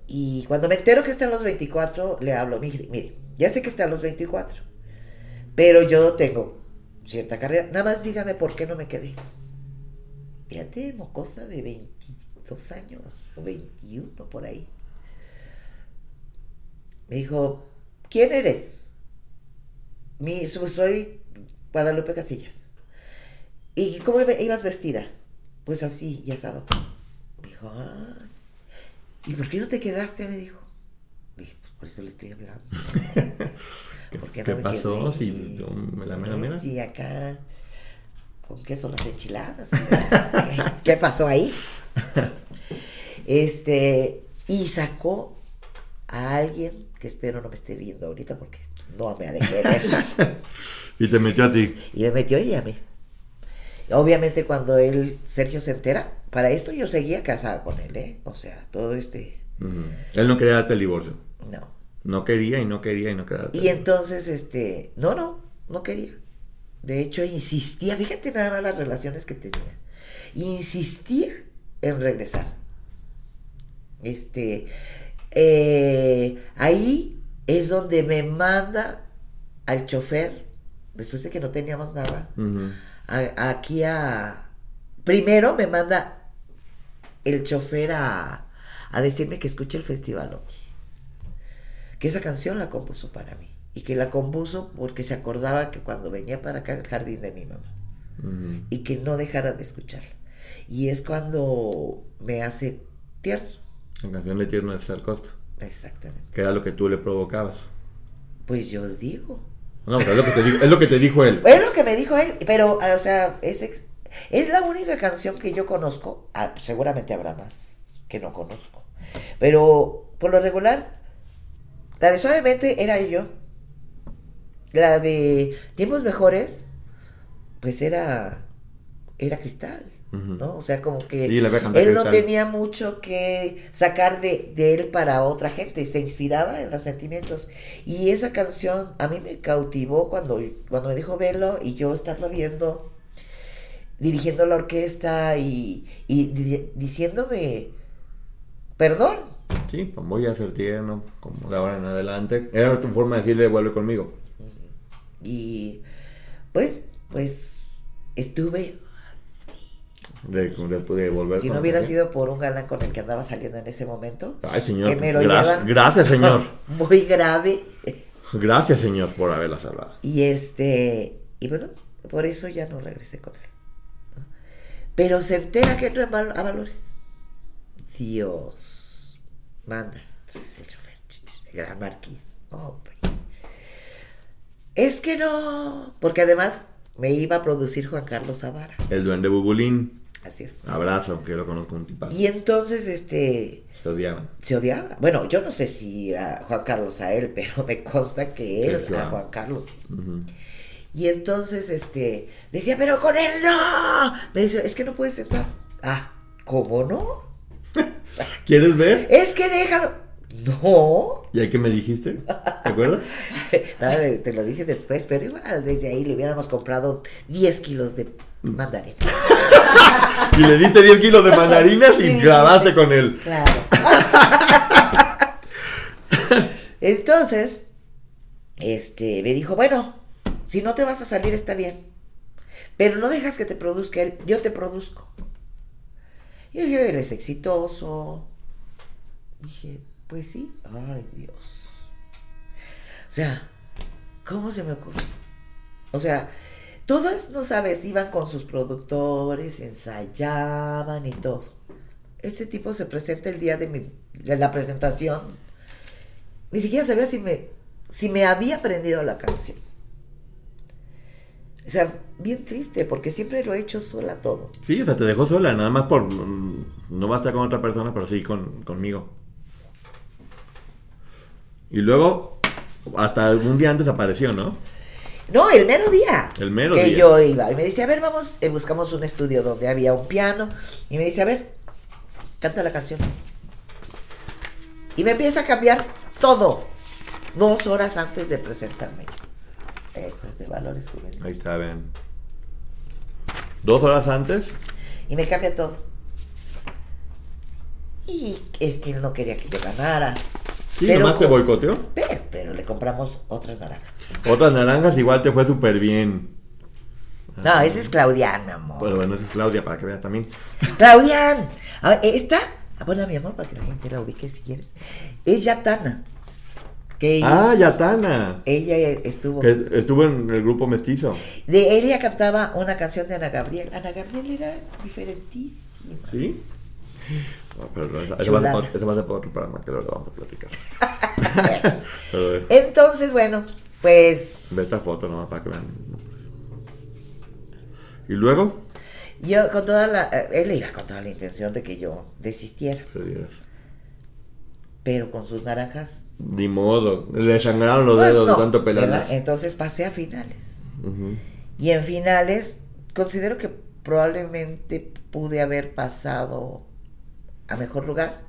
Y cuando me entero que está en los 24, le hablo, mire, mire, ya sé que está en los 24, pero yo tengo cierta carrera, nada más dígame por qué no me quedé. Fíjate, mocosa de 22 años, o 21 por ahí. Me dijo, ¿quién eres? Mi, soy Guadalupe Casillas. ¿Y cómo ibas vestida? Pues así, y asado. Me dijo, ah, ¿y por qué no te quedaste? Me dijo. Dije, pues por eso le estoy hablando. [laughs] ¿Qué, ¿Qué pasó? Si me la mera mera. Sí, acá con queso las enchiladas. O sea, [laughs] ¿Qué pasó ahí? Este, y sacó a alguien que espero no me esté viendo ahorita porque no me ha de querer. [laughs] y te metió a ti. Y me metió y a mí. Obviamente cuando él, Sergio se entera, para esto yo seguía casada con él, ¿eh? O sea, todo este... Él no quería darte el divorcio. No. No quería y no quería y no quería darte Y entonces, este, no, no, no quería. De hecho, insistía, fíjate nada más las relaciones que tenía. Insistía en regresar. Este, eh, ahí es donde me manda al chofer, después de que no teníamos nada, aquí a... Primero me manda el chofer a, a decirme que escuche el festival Que esa canción la compuso para mí. Y que la compuso porque se acordaba que cuando venía para acá el jardín de mi mamá. Y que no dejara de escucharla. Y es cuando me hace tierno. La canción de tierno de Star Costa. Exactamente. Que era lo que tú le provocabas. Pues yo digo. No, pero es lo que te, dijo, es lo que te dijo él. Es lo que me dijo él, pero, o sea, es, es la única canción que yo conozco. Ah, seguramente habrá más que no conozco. Pero, por lo regular, la de Suavemente era yo. La de Tiempos Mejores, pues era, era Cristal. ¿no? O sea, como que él no tenía mucho que sacar de, él para otra gente, se inspiraba en los sentimientos. Y esa canción a mí me cautivó cuando, cuando me dijo verlo y yo estarlo viendo, dirigiendo la orquesta y, diciéndome, perdón. Sí, pues voy a ser tierno, como de ahora en adelante. Era tu forma de decirle, vuelve conmigo. Y pues, pues estuve de, de, volver si no hubiera sido por un galán con el que andaba saliendo en ese momento. Ay, señor. gracias, señor. [laughs] Muy grave. Gracias, señor, por haberla salvado. Y este. Y bueno, por eso ya no regresé con él. Pero se entera que no es malo a valores. Dios. Manda. El chofer. El gran marquís. Hombre. Es que no. Porque además me iba a producir Juan Carlos Zavara. El duende Bubulín. Así es. Abrazo, que lo conozco un tipazo. Y entonces, este... Se odiaban. Se odiaba. Bueno, yo no sé si a Juan Carlos a él, pero me consta que él a Juan Carlos. Y entonces, este, decía, pero con él no. Me dice, es que no puedes entrar. Ah, ¿cómo no? [laughs] ¿Quieres ver? Es que déjalo. No. ¿Y ahí qué me dijiste? ¿Te acuerdas? [laughs] te lo dije después, pero igual desde ahí le hubiéramos comprado 10 [laughs] kilos de mandarina. y le diste 10 kilos de mandarinas y grabaste con él. Claro. Entonces, este, me dijo, bueno, si no te vas a salir está bien, pero no dejas que te produzca él, yo te produzco. Y dije, eres exitoso. Dije, pues sí, ay Dios. O sea, ¿cómo se me ocurre? O sea, todas, no sabes, iban con sus productores, ensayaban y todo. Este tipo se presenta el día de la presentación. Ni siquiera sabía si me, si me había aprendido la canción. O sea, bien triste, porque siempre lo he hecho sola todo. Sí, o sea, te dejó sola, nada más por... Mm, no basta con otra persona, pero sí con, conmigo. Y luego, hasta un día antes apareció, ¿no? No, el mero día. El mero que día. yo iba. Y me dice, a ver, vamos, eh, buscamos un estudio donde había un piano. Y me dice, a ver, canta la canción. Y me empieza a cambiar todo. Dos horas antes de presentarme. Eso es de valores juveniles. Ahí está, ven. Dos horas antes. Y me cambia todo. Y es que él no quería que yo ganara. Sí, Pero nomás te boicoteó. Pero, pero le compramos otras naranjas. Otras naranjas igual te fue súper bien. No, ese es Claudian, mi amor. Pero bueno, esa es Claudia, para que vea también. Claudian. A ver, esta, ah, bueno, mi amor, para que la gente la ubique si quieres. Es Yatana. Que es- Ah, Yatana. Ella estuvo. Que estuvo en el grupo mestizo. De ella cantaba una canción de Ana Gabriel. Ana Gabriel era diferentísima. ¿Sí? No, pero no, esa, esa va esa va a ser otro programa que luego lo vamos a platicar. [laughs] pero ve, Entonces, bueno, pues. ve esta foto nomás para que vean. Y luego, Yo con toda la. eh, Él iba con toda la intención de que yo desistiera. perdieras. Pero con sus naranjas. Ni modo, le sangraron los pues dedos no, de tanto pelarlas. Entonces pasé a finales. Ujú. Y en finales, considero que probablemente pude haber pasado a mejor lugar,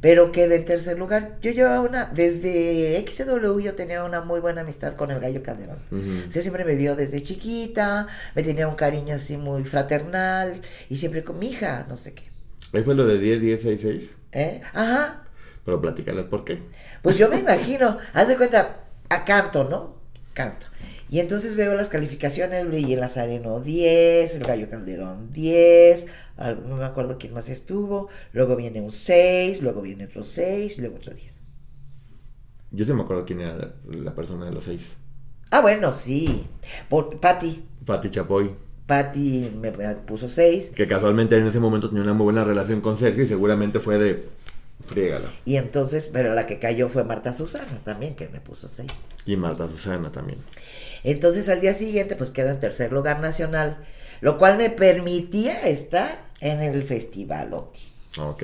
pero quedé en tercer lugar. Yo llevaba una, desde XW yo tenía una muy buena amistad con el gallo Calderón. Ujú. O sea, siempre me vio desde chiquita, me tenía un cariño así muy fraternal y siempre con mi hija, no sé qué. Ahí fue lo de 10, 10, 6, 6. ¿Eh? Ajá. Pero platícales por qué. Pues yo me imagino, haz de cuenta, a canto, ¿no? Canto. Y entonces veo las calificaciones, Luis Lazareno 10, el Gallo Calderón 10, al- no me acuerdo quién más estuvo, luego viene un 6, luego viene otro 6 y luego otro 10. Yo sí me acuerdo quién era la- la persona de los seis. Ah, bueno, sí. Por, Patti, Pati Chapoy. Patti me, me puso 6 Que casualmente en ese momento tenía una muy buena relación con Sergio y seguramente fue de friégala. y entonces, pero la que cayó fue Marta Susana también, que me puso 6. Y Marta Susana también. Entonces al día siguiente pues quedo en tercer lugar nacional, lo cual me permitía estar en el festival Oti. Ok.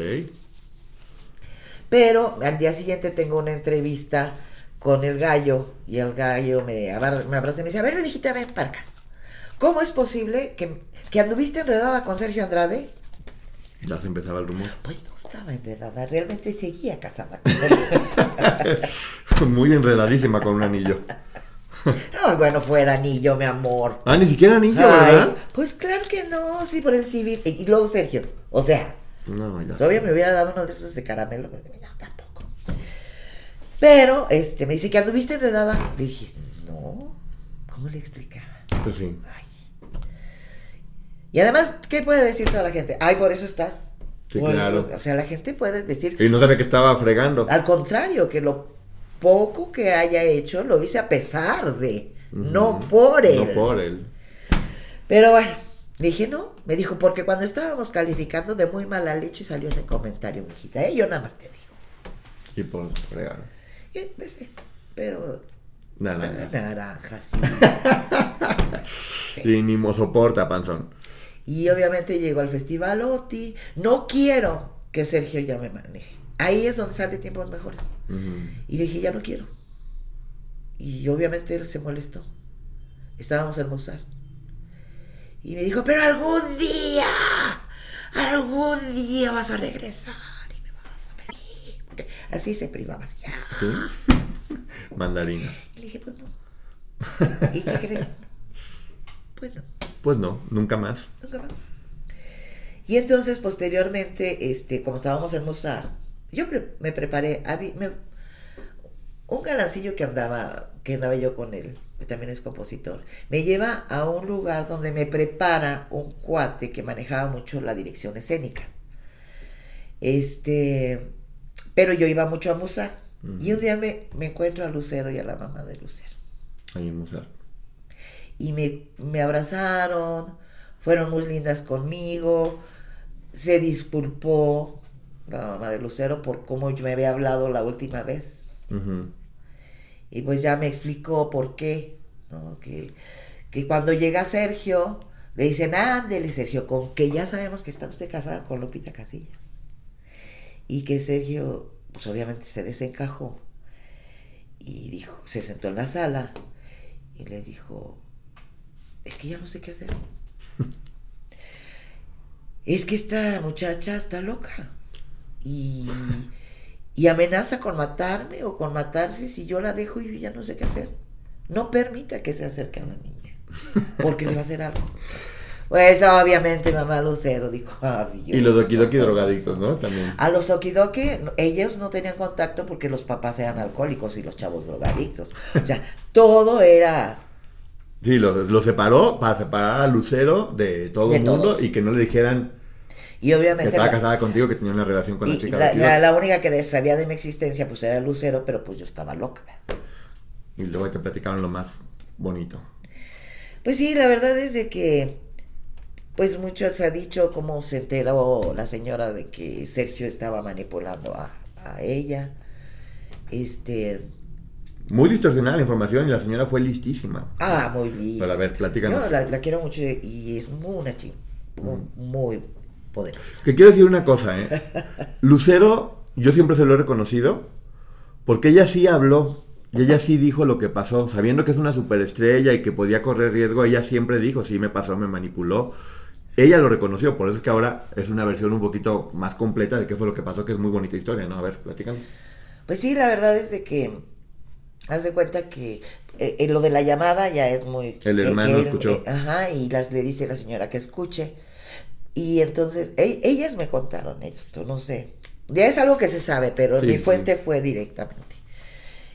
Pero al día siguiente tengo una entrevista con el gallo y el gallo me, abra- me abraza y me dice, a ver, hijita, ven para acá. ¿Cómo es posible que, que anduviste enredada con Sergio Andrade? Ya se empezaba el rumor. Pues no estaba enredada, realmente seguía casada con él. [laughs] Muy enredadísima con un anillo. Ay, bueno, fuera anillo, mi amor. Ah, ni siquiera anillo, Ay, ¿verdad? pues claro que no, sí, por el civil. Y luego Sergio, o sea, No, ya Todavía sé. me hubiera dado uno de esos de caramelo, pero no, tampoco. Pero, este, me dice que anduviste enredada. Le dije, no, ¿cómo le explicaba? Pues sí. Ay. Y además, ¿qué puede decir toda la gente? Ay, por eso estás. Sí, Por claro. eso- o sea, la gente puede decir, Y no sabía que estaba fregando. al contrario, que lo poco que haya hecho lo hice a pesar de, no por él. No por él. Pero bueno, dije no. Me dijo, porque cuando estábamos calificando de muy mala leche salió ese comentario, mijita. ¿eh? Yo nada más te digo. Y por fregar. Y empecé, pero Naranjas. naranja, sí. [laughs] Y ni mo soporta, panzón. Y obviamente llegó al festival Oti. No quiero que Sergio ya me maneje. Ahí es donde sale tiempos mejores. Y le dije, ya no quiero. Y obviamente él se molestó. Estábamos en Mozart. Y me dijo, pero algún día, algún día vas a regresar y me vas a pedir. Porque así se privaba ya. ¿Sí? [laughs] Mandarinas. Y le dije, pues no. [laughs] ¿Y qué crees? Pues no, Pues no, nunca más. nunca más. Y entonces, posteriormente, este, como estábamos en Mozart, yo pre- me preparé, me- un galancillo que andaba, que andaba yo con él, que también es compositor, me lleva a un lugar donde me prepara un cuate que manejaba mucho la dirección escénica. Este, pero yo iba mucho a Mozart. Y un día me, me encuentro a Lucero y a la mamá de Lucero. Ahí en Mozart. Y me, me abrazaron, fueron muy lindas conmigo, se disculpó la mamá de Lucero por cómo yo me había hablado la última vez. Y pues ya me explicó por qué, ¿no? Que, que cuando llega Sergio, le dicen, ándele Sergio, con que ya sabemos que está usted casada con Lupita Casilla. Y que Sergio, pues obviamente se desencajó y dijo, se sentó en la sala y le dijo, es que ya no sé qué hacer. es que esta muchacha está loca y, y amenaza con matarme o con matarse si yo la dejo y yo ya no sé qué hacer. No permita que se acerque a la niña, porque le va a hacer algo. Pues obviamente mamá Lucero dijo, adiós. Y los okidoki drogadictos, ¿no? También. A los okidoki, ellos no tenían contacto porque los papás eran alcohólicos y los chavos drogadictos. O sea, todo era... Sí, los, los separó para separar a Lucero de todo De el mundo todos. y que no le dijeran Y que estaba la- casada contigo, que tenía una relación con la chica. la, única que sabía de mi existencia pues era Lucero, pero pues yo estaba loca. Y luego te platicaron lo más bonito. Pues sí, la verdad es de que, pues mucho se ha dicho cómo se enteró la señora de que Sergio estaba manipulando a, a ella. Este, Muy distorsionada la información y la señora fue listísima. ah, muy lista. Pero a ver, platícanos. Yo la, la quiero mucho y es muy una chica, muy, muy poderosa. Que quiero decir una cosa, ¿eh? [laughs] Lucero, yo siempre se lo he reconocido, porque ella sí habló, y ella sí dijo lo que pasó, sabiendo que es una superestrella y que podía correr riesgo, ella siempre dijo, sí me pasó, me manipuló. Ella lo reconoció, por eso es que ahora es una versión un poquito más completa de qué fue lo que pasó, que es muy bonita historia, ¿no? A ver, platícanos. Pues sí, la verdad es de que, haz de cuenta que eh, eh, lo de la llamada ya es muy... El hermano él, escuchó. eh, ajá, y las, le dice la señora que escuche. Y entonces, e- ellas me contaron esto, no sé. Ya es algo que se sabe, pero Sí, mi sí. fuente fue directamente.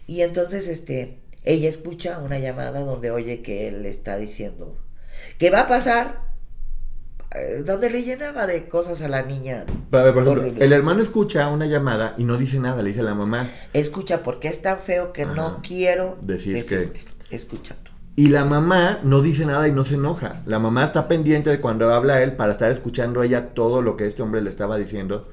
Y entonces, este, ella escucha una llamada donde oye que él está diciendo que va a pasar, donde le llenaba de cosas a la niña. A ver, por ejemplo, el hermano escucha una llamada y no dice nada, le dice a la mamá. Escucha porque es tan feo que Ajá. no quiero Decir que- decirte. Escucha tú. Y la mamá no dice nada y no se enoja. La mamá está pendiente de cuando habla él para estar escuchando ella todo lo que este hombre le estaba diciendo.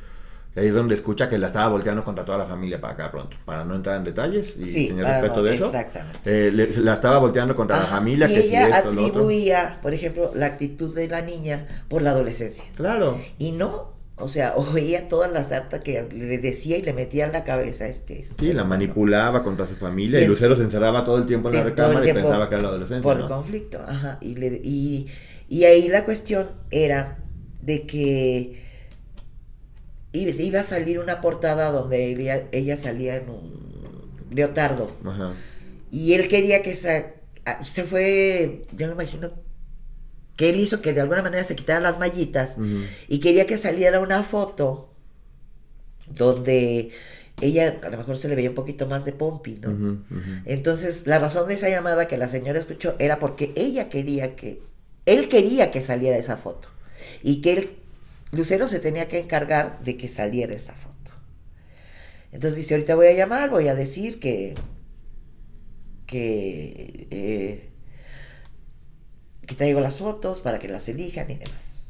Y ahí es donde escucha que la estaba volteando contra toda la familia para acá pronto. Para no entrar en detalles y Sí, tener para respeto no- de eso. exactamente. eh, le- la estaba volteando contra la Ajá, familia. y que si ella esto, lo otro. atribuía, por ejemplo, la actitud de la niña por la adolescencia. Claro. Y no, o sea, [laughs] oía todas las hartas que le decía y le metía en la cabeza este. Sí, ser la humano. manipulaba contra su familia y Bien. Lucero se encerraba todo el tiempo en la recámara y pensaba que era la adolescencia. Por ¿no? conflicto, ajá. Y, le- y, y ahí la cuestión era de que iba iba a salir una portada donde ella, ella salía en un leotardo. Ajá. Y él quería que sa- se fue, yo me imagino que él hizo que de alguna manera se quitara las mallitas y quería que saliera una foto donde ella a lo mejor se le veía un poquito más de pompi, ¿no? Entonces, la razón de esa llamada que la señora escuchó era porque ella quería que, él quería que saliera esa foto y que él, Lucero se tenía que encargar de que saliera esa foto. Entonces dice, ahorita voy a llamar, voy a decir que, que, eh, que traigo las fotos para que las elijan y demás.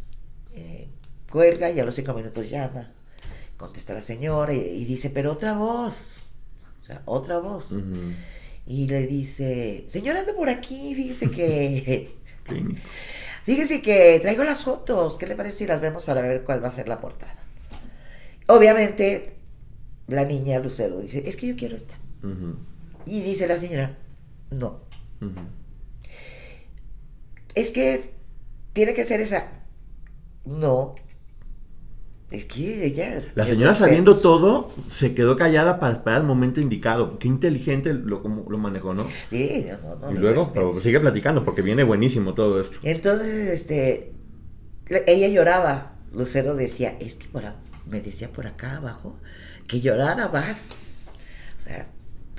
Eh, cuelga y a los cinco minutos llama, contesta la señora y, y dice, pero otra voz, o sea, otra voz. Y le dice, señora, anda por aquí, fíjese que. [laughs] fíjese que traigo las fotos, ¿qué le parece si las vemos para ver cuál va a ser la portada? Obviamente, la niña Lucero dice, es que yo quiero esta. Y dice la señora, no, es que tiene que ser esa. No. Es que ella... La señora sabiendo todo, se quedó callada para esperar el momento indicado. Qué inteligente lo, manejó, ¿no? Sí, no, no, y luego, pero sigue platicando porque viene buenísimo todo esto. Entonces, este, ella lloraba. Lucero decía, es que por, me decía por acá abajo que llorara más. O sea,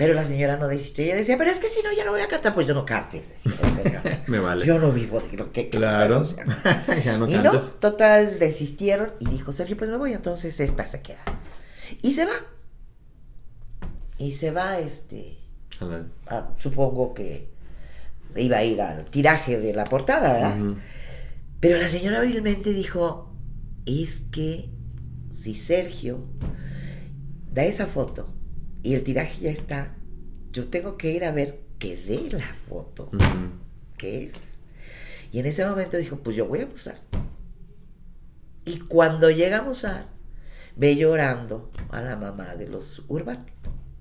pero la señora no desistió. Ella decía, pero es que si no, ya no voy a cantar. Pues yo no cantes, decía la señora. [laughs] Me vale. Yo no vivo de lo que cantas, Claro. o sea, [laughs] ya no y no, total, desistieron y dijo Sergio, pues me voy, entonces esta se queda. Y se va. Y se va, este, A supongo que iba a ir al tiraje de la portada, ¿verdad? Pero la señora hábilmente dijo, es que si Sergio da esa foto y el tiraje ya está, yo tengo que ir a ver que dé la foto. ¿Qué es? Y en ese momento dijo, pues yo voy a abusar. Y cuando llega a abusar, ve llorando a la mamá de los urbanos,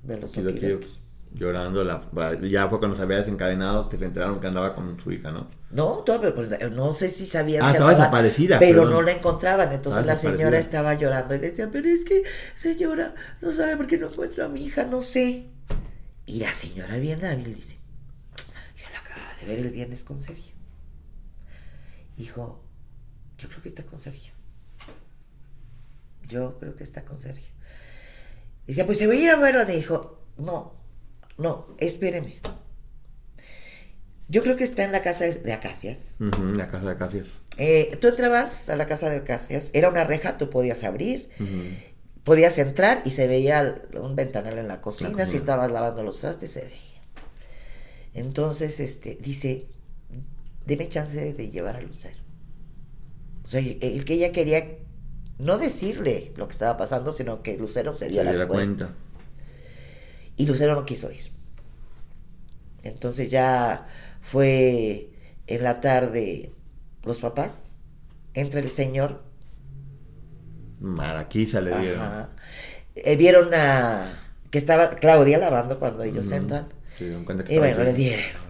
de los okidoki. Llorando. La, ya fue cuando se había desencadenado que se enteraron que andaba con su hija, ¿no? No, todavía, pues, no sé si sabían. Ah, si estaba desaparecida, Pero perdón. no la encontraban. Entonces la señora estaba llorando y le decía, pero es que, señora, no sabe por qué no encuentro a mi hija, no sé. Y la señora bien hábil dice, yo la acabo de ver el viernes con Sergio. Dijo, Yo creo que está con Sergio. Yo creo que está con Sergio. Dice, pues se va a ir a verlo. Me dijo, no, no, espéreme. Yo creo que está en la casa de, Acacias. La casa de Acacias. Eh, tú entrabas a la casa de Acacias, era una reja, tú podías abrir, podías entrar y se veía un ventanal en la cocina, La si estabas lavando los trastes se veía. Entonces, este, dice, deme chance de, llevar a Lucero. O sea, el, que ella quería no decirle lo que estaba pasando, sino que Lucero se diera cuenta. cuenta. Y Lucero no quiso ir. Entonces ya fue en la tarde los papás, entra el señor Maraquiza le dieron. Eh, vieron a que estaba Claudia lavando cuando ellos Ujú. entran. Se dieron cuenta que Y bueno, le dieron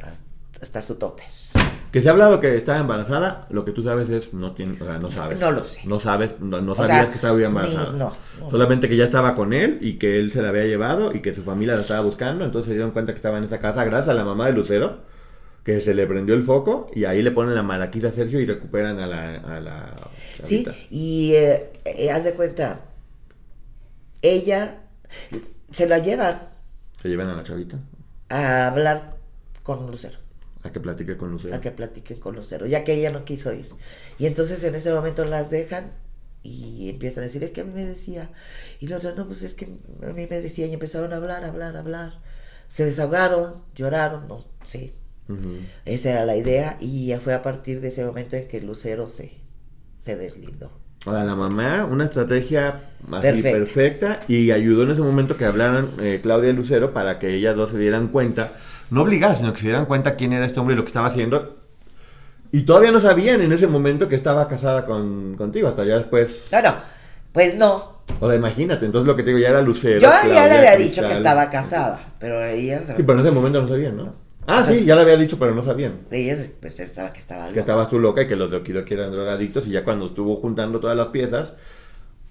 hasta, hasta su topes. Que se ha hablado que estaba embarazada, lo que tú sabes es, no tiene, o sea, no sabes. No lo sé. No sabes, no, no O sea, sabías que estaba embarazada. ni- no, no. Solamente que ya estaba con él y que él se la había llevado y que su familia la estaba buscando, entonces se dieron cuenta que estaba en esa casa gracias a la mamá de Lucero, que se le prendió el foco y ahí le ponen la maraquita a Sergio y recuperan a la, a la Sí, y eh, eh, haz de cuenta, ella se la llevan Se llevan a la chavita a hablar con Lucero, a que platique con Lucero. a que platiquen con Lucero, ya que ella no quiso ir. Y entonces en ese momento las dejan y empiezan a decir, es que a mí me decía, y la otra, no, pues es que a mí me decía, y empezaron a hablar, hablar, hablar. Se desahogaron, lloraron, no sé. Ujú. Esa era la idea y ya fue a partir de ese momento en que Lucero se, se deslindó. Ahora, la mamá, una estrategia así Perfecta. perfecta. y ayudó en ese momento que hablaran eh, Claudia y Lucero para que ellas dos se dieran cuenta, no obligadas, sino que se dieran cuenta quién era este hombre y lo que estaba haciendo. Y todavía no sabían en ese momento que estaba casada con, contigo, hasta ya después. No, no, pues no. O sea, imagínate, entonces lo que te digo ya era Lucero. Yo ya Claudia, le había dicho que estaba casada, pero ella, Sí, pero en ese momento no sabían, ¿no? Ah, sí, ya le había dicho, pero no sabían. ella pues, pensaba que estaba Que loca. estabas tú loca y que los de Okidoki eran drogadictos y ya cuando estuvo juntando todas las piezas,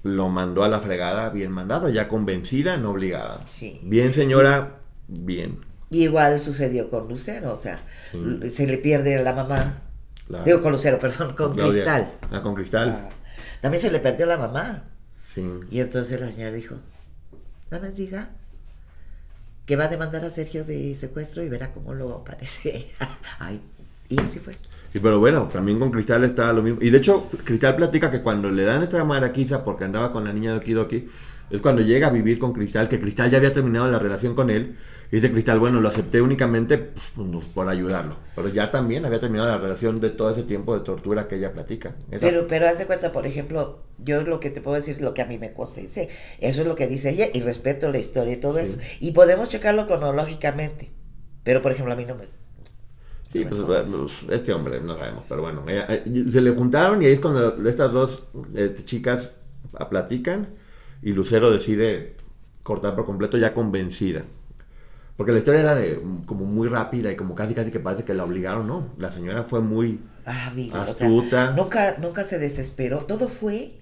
lo mandó a la fregada bien mandado, ya convencida, no obligada. Sí. Bien señora, bien. Y igual sucedió con Lucero, o sea, Sí. se le pierde a la mamá. La- Digo con Lucero, perdón, con Claudia. Cristal. Ah, con Cristal. Ah, También se le perdió la mamá. Sí. Y entonces la señora dijo, nada más diga que va a demandar a Sergio de secuestro y verá cómo lo aparece. [laughs] Ay, y así fue. Y pero bueno, también con Cristal está lo mismo. Y de hecho, Cristal platica que cuando le dan esta maraquiza porque andaba con la niña de Okidoki, es cuando llega a vivir con Cristal, que Cristal ya había terminado la relación con él. Y dice Cristal, bueno, lo acepté únicamente pues, pues, por ayudarlo. Pero ya también había terminado la relación de todo ese tiempo de tortura que ella platica. Esa- Pero, pero haz de cuenta, por ejemplo, yo lo que te puedo decir es lo que a mí me consta. Eso es lo que dice ella y respeto la historia y todo Sí. eso. Y podemos checarlo cronológicamente. Pero, por ejemplo, a mí no me... Sí, pues, pues, este hombre, no sabemos, pero bueno, ella- eh, se le juntaron y ahí es cuando estas dos eh, chicas platican y Lucero decide cortar por completo ya convencida. Porque la historia era de mm, como muy rápida y como casi casi que parece que la obligaron, ¿no? La señora fue muy... Ah, amigo, o sea, Astuta. nunca, nunca se desesperó. Todo fue...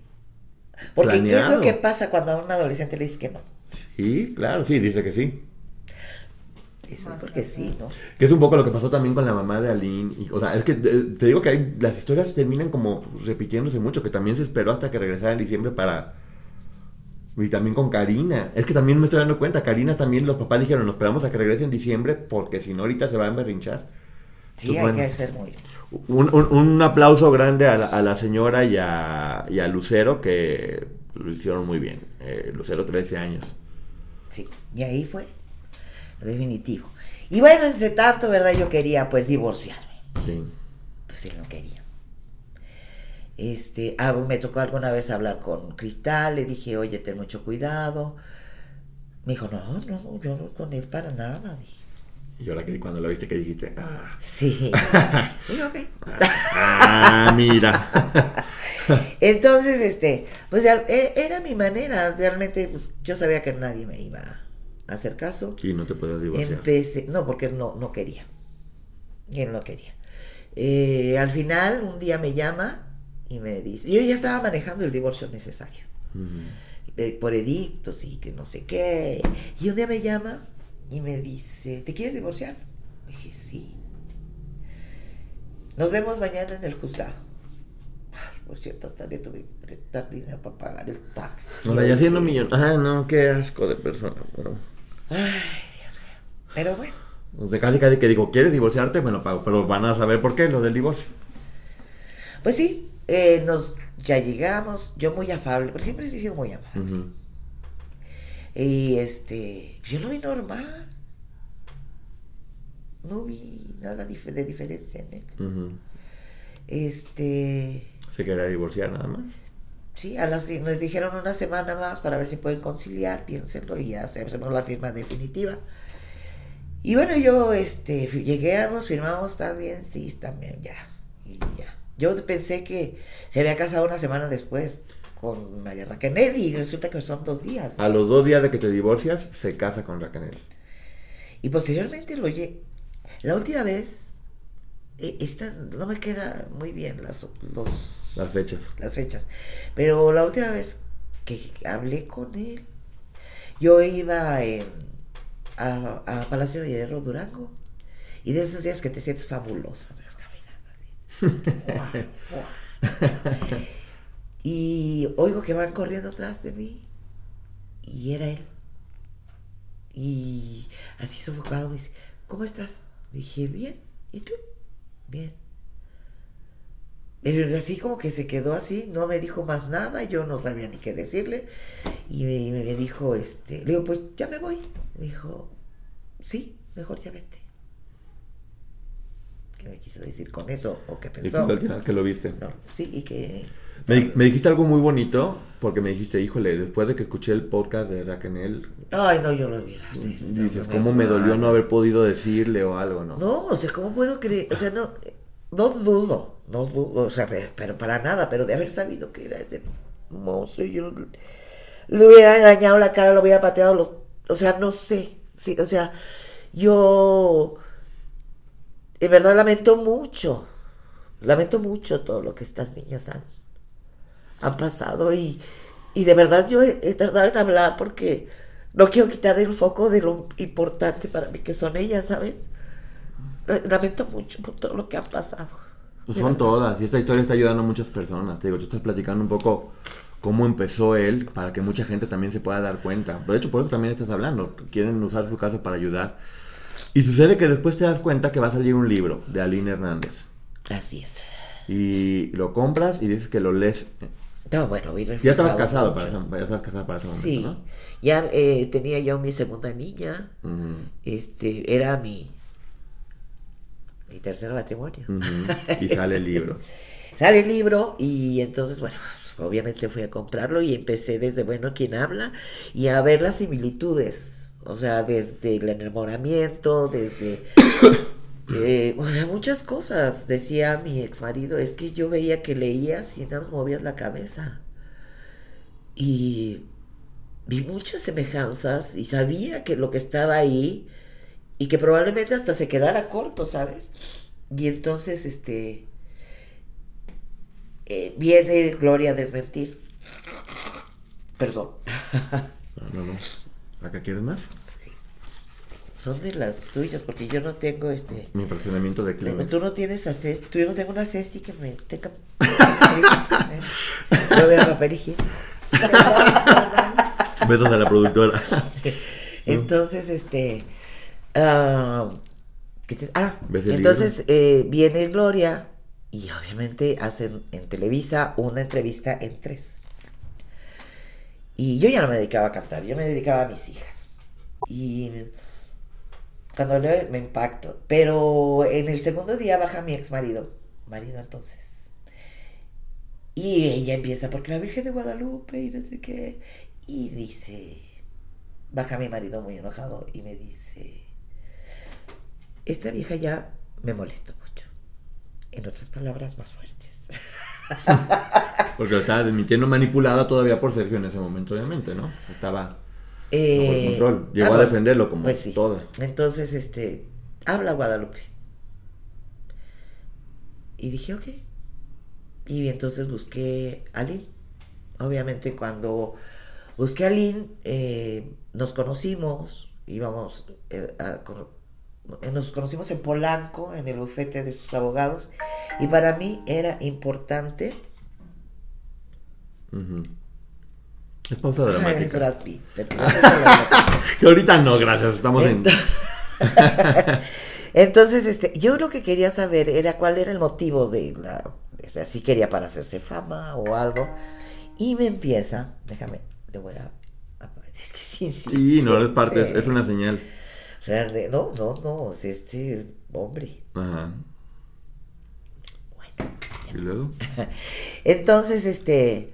Porque ¿qué es Planeado. lo que pasa cuando a un adolescente le dices que no? Sí, claro, sí, dice que sí. Dice, porque sí, ¿no? Que es un poco lo que pasó también con la mamá de Aline. Y, o sea, es que eh, te digo que hay, las historias terminan como repitiéndose mucho, que también se esperó hasta que regresara en diciembre para... Y también con Karina. Es que también me estoy dando cuenta, Karina también los papás dijeron, nos esperamos a que regrese en diciembre porque si no ahorita se va a emberrinchar. Sí, hay bueno. que ser muy... Un, un- un aplauso grande a la, a la señora y a, y a Lucero que lo hicieron muy bien. Eh, Lucero 13 años. Sí, y ahí fue definitivo. Y bueno, entre tanto, ¿verdad? Yo quería pues divorciarme. Sí. Pues él no quería. Este, ah, me tocó alguna vez hablar con Cristal, le dije, oye, ten mucho cuidado. Me dijo, no, no, yo no con él para nada. Dije, Y ahora que cuando lo viste que dijiste, ah, sí. [laughs] Ah mira. [laughs] Entonces, este, pues e- era mi manera. Realmente, pues, yo sabía que nadie me iba a hacer caso. y no te puedes divorciar. Empecé, no, porque no, no quería. Y él no quería. Eh, al final, un día me llama y me dice, yo ya estaba manejando el divorcio necesario, eh, por edictos y que no sé qué. Y un día me llama y me dice, ¿te quieres divorciar? Dije, sí. Nos vemos mañana en el juzgado. por cierto, hasta le tuve que prestar dinero para pagar el taxi. No, ya siendo millón. Ah, no, qué asco de persona. Pero, Ay, Dios mío. Pero bueno, de casi casi que digo, ¿quieres divorciarte? Me lo pago. Pero van a saber por qué, lo del divorcio. pues sí, eh, nos ya llegamos, yo muy afable, pero siempre he sido muy amable. Y este, yo lo vi normal. No vi nada dif- de diferencia en él. Este, Se quería divorciar nada más. sí, a las, nos dijeron una semana más para ver si pueden conciliar, piénsenlo y hacemos la firma definitiva. Y bueno, yo este, llegamos, firmamos también, sí, también, ya. Y ya. Yo pensé que se había casado una semana después con María Raquel y resulta que son dos días. A los dos días de que te divorcias, se casa con Raquel. Y posteriormente lo oye. La última vez, eh, esta no me queda muy bien las, los, Las fechas. las fechas, pero la última vez que hablé con él, yo iba a, a Palacio de Hierro Durango. Y de esos días que te sientes fabulosa, vas caminando así. Guau, guau. [laughs] Y oigo que van corriendo atrás de mí. Y era él. Y así sofocado me dice, ¿cómo estás? Dije, bien. ¿Y tú? Bien. Pero así como que se quedó así, no me dijo más nada, yo no sabía ni qué decirle. Y me, dijo, este, le digo, pues ya me voy. Me dijo, sí, mejor ya vete. ¿Qué me quiso decir con eso? ¿O qué pensó? la última vez que lo viste. No, sí, y que... Me, me dijiste algo muy bonito, porque me dijiste, híjole, después de que escuché el podcast de Raquel, Ay, no, yo lo hubiera así. dices, ¿cómo me dolió no haber podido decirle o algo, no? No, o sea, ¿cómo puedo creer? O sea, no, no dudo, no dudo, o sea, pe- pero, para nada, pero de haber sabido que era ese monstruo, yo le hubiera dañado la cara, lo hubiera pateado los, o sea, no sé, sí, o sea, yo de verdad lamento mucho, lamento mucho todo lo que estas niñas han, han pasado y, y de verdad yo he, he tardado en hablar porque no quiero quitar el foco de lo importante para mí que son ellas, ¿sabes? Lamento mucho por todo lo que han pasado. Pues son todas, y esta historia está ayudando a muchas personas. Te digo, tú estás platicando un poco cómo empezó él para que mucha gente también se pueda dar cuenta. De hecho, por eso también estás hablando. Quieren usar su caso para ayudar. Y sucede que después te das cuenta que va a salir un libro de Aline Hernández. Así es. Y lo compras y dices que lo lees. No, bueno, Ya estabas casado para mucho. ya estabas casado para ese momento, Sí, ¿no? ya eh, tenía yo mi segunda niña. Este, era mi, mi tercer matrimonio. [laughs] Y sale el libro. Sale el libro y entonces, bueno, obviamente fui a comprarlo y empecé desde, bueno, quién habla y a ver las similitudes. O sea, desde el enamoramiento, desde... [coughs] eh, o sea, muchas cosas. Decía mi ex marido, es que yo veía que leías y no movías la cabeza. Y vi muchas semejanzas y sabía que lo que estaba ahí y que probablemente hasta se quedara corto, ¿sabes? Y entonces, este, eh, viene Gloria a desmentir. Perdón. No, no, no. ¿Acá quieres más? Son de las tuyas, porque yo no tengo este. Mi fraccionamiento de Kleenex. Tú no tienes a Ceci, tú yo no tengo una Ceci que me tenga. [laughs] Yo de papel higiénico. [laughs] Besos a la productora. [laughs] Entonces, este. ah, ¿qué te- ah, ¿Ves el entonces eh, viene Gloria y obviamente hacen en Televisa una entrevista en tres. Y yo ya no me dedicaba a cantar, yo me dedicaba a mis hijas. Y cuando leo me impacto. Pero en el segundo día baja mi ex marido, marido entonces. Y ella empieza, porque la Virgen de Guadalupe y no sé qué. Y dice, baja mi marido muy enojado y me dice, esta vieja ya me molestó mucho. En otras palabras más fuertes. [laughs] Porque lo estaba desmintiendo manipulada todavía por Sergio en ese momento, obviamente, ¿no? Estaba Eh, bajo el control. Llegó ah, a bueno, defenderlo como pues sí. toda. Entonces, este, habla Guadalupe. Y dije, ok. Y entonces busqué a Lynn. Obviamente cuando busqué a Lynn, eh, nos conocimos, íbamos eh, a nos conocimos en Polanco, en el bufete de sus abogados, y para mí era importante Es pausa dramática. Ay, es Brad Pitt. [laughs] que ahorita no, gracias, estamos en... [laughs] Entonces, este, yo lo que quería saber era cuál era el motivo de la, o sea, si quería para hacerse fama o algo. Y me empieza, déjame, le voy a, es que sí, sí. Sí, no es parte, es, es una señal. O sea, de- no, no, no, es este hombre. Ajá. Bueno, ¿Y luego? [laughs] entonces, este,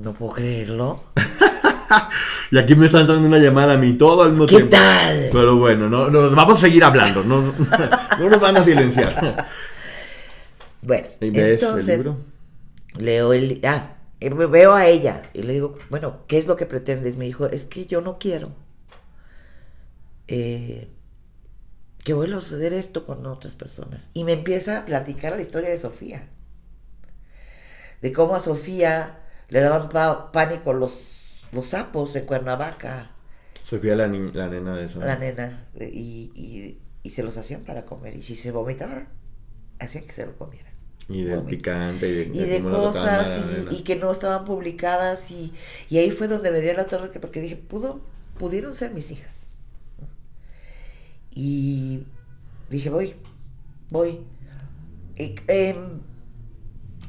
no puedo creerlo. [laughs] Y aquí me está entrando una llamada a mí todo al mismo ¿Qué tiempo. tal? Pero bueno, no, nos vamos a seguir hablando, no, no nos van a silenciar. [laughs] Bueno, ¿Y ves entonces, el libro? leo el, ah, me veo a ella y le digo, bueno, ¿qué es lo que pretendes? Me dijo, es que yo no quiero eh, que vuelva a suceder esto con otras personas. Y me empieza a platicar la historia de Sofía. De cómo a Sofía le daban pánico los, los sapos en Cuernavaca, Sofía, la, ni- la nena de eso. la nena, y, y- y se los hacían para comer. Y si se vomitaba, hacían que se lo comieran. Y del picante. Y de, y de cosas y, que no estaban publicadas y, y ahí fue donde me dio la torre que porque dije pudo pudieron ser mis hijas y dije voy voy Y, em,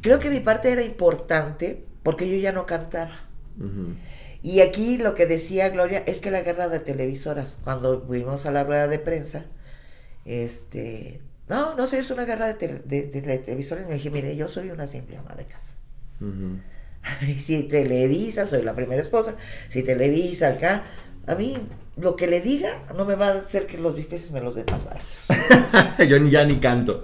creo que mi parte era importante porque yo ya no cantaba Ujú. y aquí lo que decía Gloria es que la guerra de televisoras, cuando fuimos a la rueda de prensa, este, no, no sé, es una guerra de, tele- de- de televisores. Me dije, mire, yo soy una simple ama de casa. Ujú. [laughs] Y si Televisa, soy la primera esposa, si Televisa acá, a mí lo que le diga no me va a hacer que los bisteces me los den más baratos. [laughs] Yo ni- ya ni canto.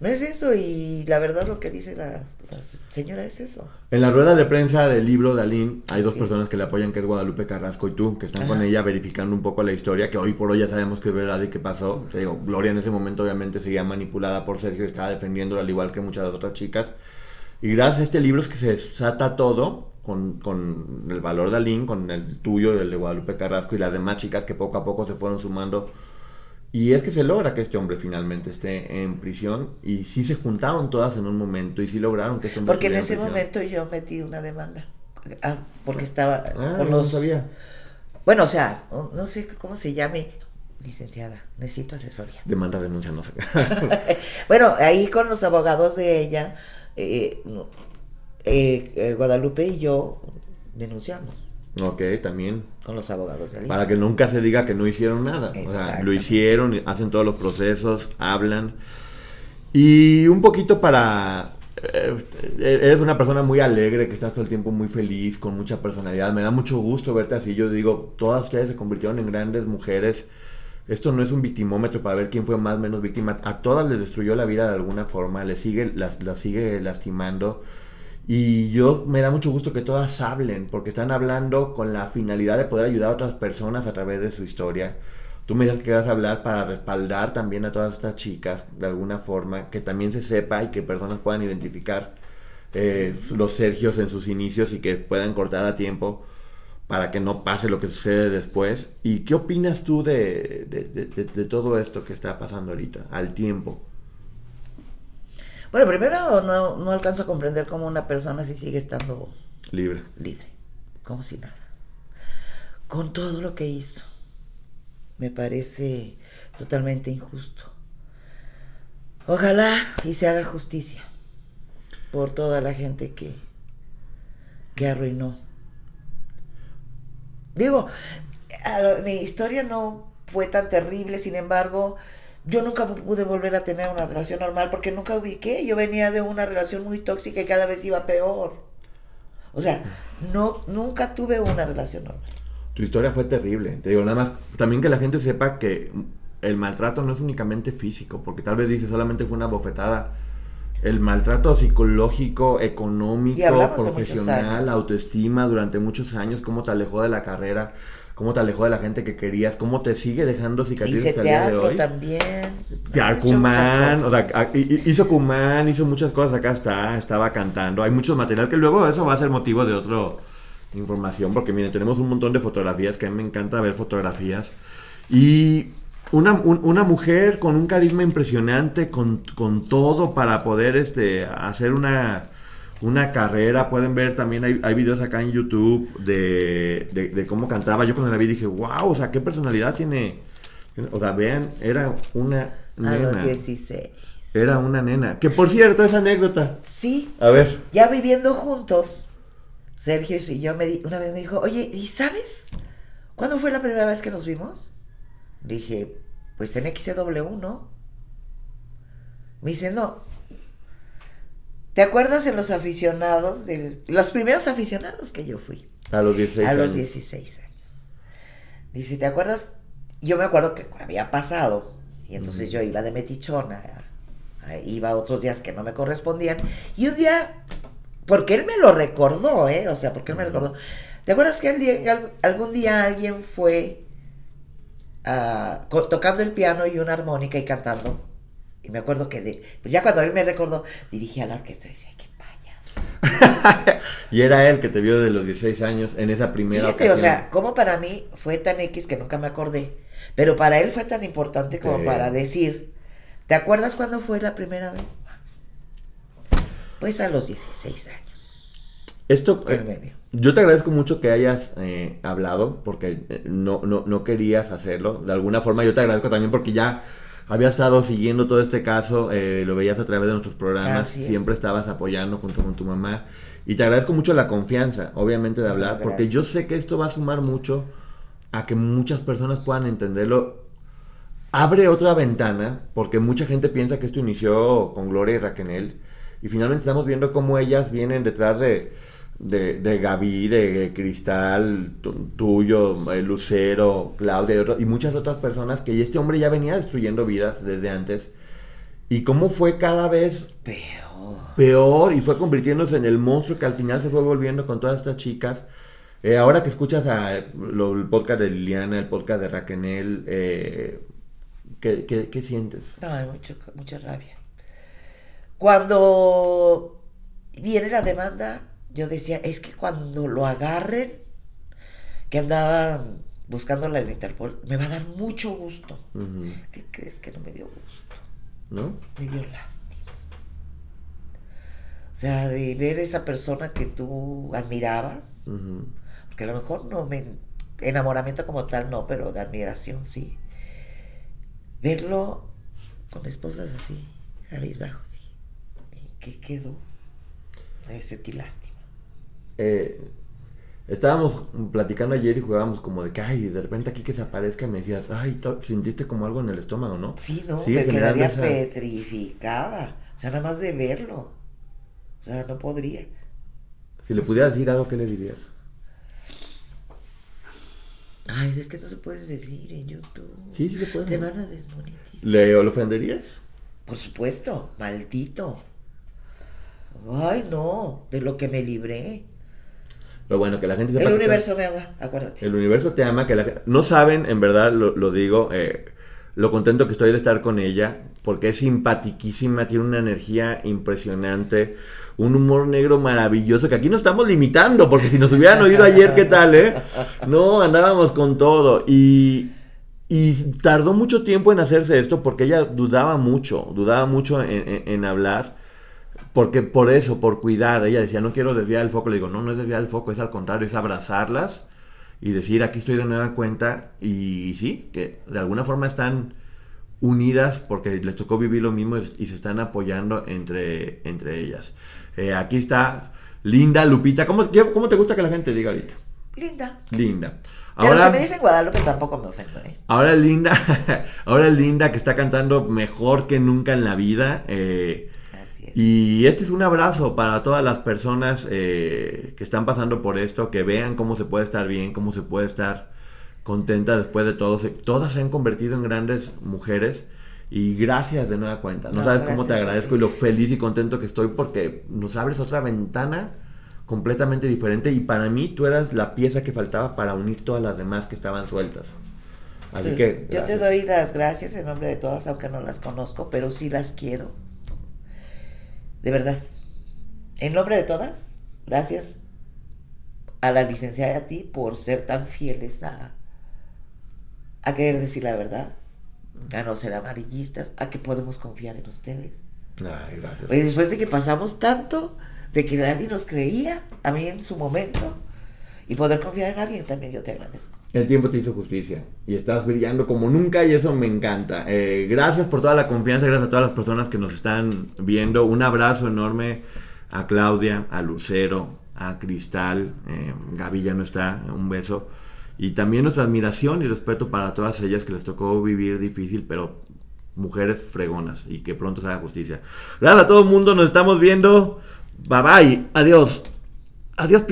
No es eso, y la verdad lo que dice la, la señora es eso. En la rueda de prensa del libro de Aline hay dos personas que le apoyan, que es Guadalupe Carrasco y tú, que están con ella verificando un poco la historia, que hoy por hoy ya sabemos que es verdad y qué pasó. Te digo, Gloria en ese momento obviamente seguía manipulada por Sergio y estaba defendiéndola al igual que muchas otras chicas. Y gracias a este libro es que se desata todo con, con el valor de Aline, con el tuyo el de Guadalupe Carrasco y las demás chicas que poco a poco se fueron sumando. Y es que se logra que este hombre finalmente esté en prisión y sí se juntaron todas en un momento y sí lograron que este hombre Porque en ese prisión. momento yo metí una demanda. Ah, porque estaba Ah, con no los... sabía. Bueno, o sea, no sé cómo se llame, licenciada, necesito asesoría. Demanda, denuncia, no sé. [laughs] Bueno, ahí con los abogados de ella, eh, eh, eh, Guadalupe y yo denunciamos ok, también. con los abogados de. Para que nunca se diga que no hicieron nada. O sea, lo hicieron, hacen todos los procesos, hablan. Y un poquito para... eh, eres una persona muy alegre, que estás todo el tiempo muy feliz, con mucha personalidad. Me da mucho gusto verte así. Yo digo, todas ustedes se convirtieron en grandes mujeres. Esto no es un victimómetro para ver quién fue más menos víctima. A todas les destruyó la vida de alguna forma, les sigue, las, las sigue lastimando. Y yo me da mucho gusto que todas hablen, porque están hablando con la finalidad de poder ayudar a otras personas a través de su historia. Tú me dices que vas a hablar para respaldar también a todas estas chicas, de alguna forma, que también se sepa y que personas puedan identificar eh, los Sergios en sus inicios y que puedan cortar a tiempo para que no pase lo que sucede después. ¿Y qué opinas tú de, de- de- de- de todo esto que está pasando ahorita, al tiempo? Bueno, primero no, no alcanzo a comprender cómo una persona así sigue estando Libre. libre, como si nada. Con todo lo que hizo, me parece totalmente injusto. Ojalá y se haga justicia por toda la gente que, que arruinó. Digo, mi historia no fue tan terrible, sin embargo, yo nunca pude volver a tener una relación normal porque nunca ubiqué. Yo venía de una relación muy tóxica y cada vez iba peor. O sea, no, nunca tuve una relación normal. Tu historia fue terrible. Te digo, nada más, también que la gente sepa que el maltrato no es únicamente físico, porque tal vez dice solamente fue una bofetada. El maltrato psicológico, económico, profesional, autoestima durante muchos años, cómo te alejó de la carrera, cómo te alejó de la gente que querías, cómo te sigue dejando cicatrices Hice hasta el día de teatro hoy. también. Ya, muchas o sea, hizo Kumán, hizo muchas cosas, acá está, estaba cantando. Hay mucho material que luego eso va a ser motivo de otra información, porque miren, tenemos un montón de fotografías, que a mí me encanta ver fotografías. Y una, un- una mujer con un carisma impresionante, con, con todo para poder este, hacer una, una carrera. Pueden ver también, hay, hay videos acá en YouTube de, de, de cómo cantaba. Yo cuando la vi dije, wow, o sea, qué personalidad tiene. O sea, vean, era una A los nena. 16. Era una nena. Que por cierto, esa anécdota. Sí, A ver. ya viviendo juntos, Sergio y yo me di- una vez me dijo, oye, ¿y sabes cuándo fue la primera vez que nos vimos? Dije, pues en XCW, ¿no? Me dice, no. ¿Te acuerdas en los aficionados, del, los primeros aficionados que yo fui? A los 16 a los años. 16 años. Dice, ¿te acuerdas? Yo me acuerdo que había pasado, y entonces yo iba de metichona, iba otros días que no me correspondían, y un día, porque él me lo recordó, ¿eh? O sea, porque él me recordó. ¿Te acuerdas que el día- al- algún día alguien fue tocando el piano y una armónica y cantando? Y me acuerdo que de, pues ya cuando él me recordó, dirigí a la orquesta y decía, ¡qué payaso! [laughs] Y era él que te vio de los 16 años en esa primera Fíjate, o ocasión. sea, como para mí fue tan X que nunca me acordé, pero para él fue tan importante como Sí. para decir, ¿te acuerdas cuándo fue la primera vez? Pues a los 16 años. Esto, eh. Yo te agradezco mucho que hayas eh, hablado, porque eh, no, no, no querías hacerlo. De alguna forma, yo te agradezco también porque ya había estado siguiendo todo este caso, eh, lo veías a través de nuestros programas, siempre estabas apoyando junto con tu mamá. Y te agradezco mucho la confianza, obviamente, de hablar, porque yo sé que esto va a sumar mucho a que muchas personas puedan entenderlo. Abre otra ventana, porque mucha gente piensa que esto inició con Gloria y Raquel, y finalmente estamos viendo cómo ellas vienen detrás de, de, de Gaby, de Cristal, tu- tuyo, eh, Lucero, Claudia y, otro- y muchas otras personas que este hombre ya venía destruyendo vidas desde antes. Y cómo fue cada vez Peor. peor y fue convirtiéndose en el monstruo que al final se fue volviendo con todas estas chicas. Eh, ahora que escuchas a, lo- el podcast de Liliana, el podcast de Raquel, eh, ¿qué, qué, qué sientes? Hay mucho, mucha rabia. Cuando viene la demanda, yo decía, es que cuando lo agarren, que andaban buscando la Interpol, me va a dar mucho gusto. ¿Qué crees que no me dio gusto? ¿No? me dio lástima. O sea, de ver esa persona que tú admirabas, Ujú. porque a lo mejor no me enamoramiento como tal no, pero de admiración sí. Verlo con esposas así, cabizbajos, ¿en qué quedó? Me sentí lástima. Eh, estábamos platicando ayer y jugábamos como de que, ay, de repente aquí que se aparezca me decías, ay, sentiste como algo en el estómago, ¿no? Sí, no, me quedaría esa- petrificada. O sea, nada más de verlo. O sea, no podría. Si le pudieras decir algo, ¿qué le dirías? Ay, es que no se puede decir en YouTube. Sí, sí se puede. Te van a desmonetizar. ¿Le ofenderías? Por supuesto, maldito. Ay, no, de lo que me libré. Pero bueno, que la gente sepa El universo me ama, acuérdate. El universo te ama, que la gen- no saben, en verdad lo, lo digo, eh, lo contento que estoy de estar con ella, porque es simpatiquísima, tiene una energía impresionante, un humor negro maravilloso, que aquí no estamos limitando, porque si nos hubieran oído ayer, ¿qué tal, eh? No, andábamos con todo, y, y tardó mucho tiempo en hacerse esto, porque ella dudaba mucho, dudaba mucho en, en- en hablar, porque por eso, por cuidar, ella decía, no quiero desviar el foco. Le digo, no, no es desviar el foco, es al contrario, es abrazarlas y decir, aquí estoy de nueva cuenta. Y, sí, que de alguna forma están unidas porque les tocó vivir lo mismo y se están apoyando entre, entre ellas. Eh, aquí está Linda, Lupita. ¿Cómo, ¿Cómo te gusta que la gente diga ahorita? Linda. Linda. Pero Ahora, si me dicen Guadalupe tampoco me ofendo, ¿eh? ahora Linda, [laughs] ahora Linda que está cantando mejor que nunca en la vida. eh. Y este es un abrazo para todas las personas eh, que están pasando por esto, que vean cómo se puede estar bien, cómo se puede estar contenta después de todo. Se- Todas se han convertido en grandes mujeres y gracias de nueva cuenta. No, No, sabes cómo te agradezco y lo feliz y contento que estoy porque nos abres otra ventana completamente diferente y para mí tú eras la pieza que faltaba para unir todas las demás que estaban sueltas. Así Pues, que... yo te doy las gracias en nombre de todas, aunque no las conozco, pero sí las quiero. De verdad. En nombre de todas, gracias a la licenciada y a ti por ser tan fieles a, a querer decir la verdad, a no ser amarillistas, a que podemos confiar en ustedes. Ay, gracias. Oye, después de que pasamos tanto, de que nadie nos creía, a mí en su momento, y poder confiar en alguien también yo te agradezco. El tiempo te hizo justicia y estás brillando como nunca y eso me encanta. Eh, gracias por toda la confianza, gracias a todas las personas que nos están viendo. Un abrazo enorme a Claudia, a Lucero, a Cristal, eh, Gaby ya no está, un beso. Y también nuestra admiración y respeto para todas ellas que les tocó vivir difícil, pero mujeres fregonas y que pronto se haga justicia. Gracias a todo el mundo, nos estamos viendo. Bye bye, adiós. Adiós.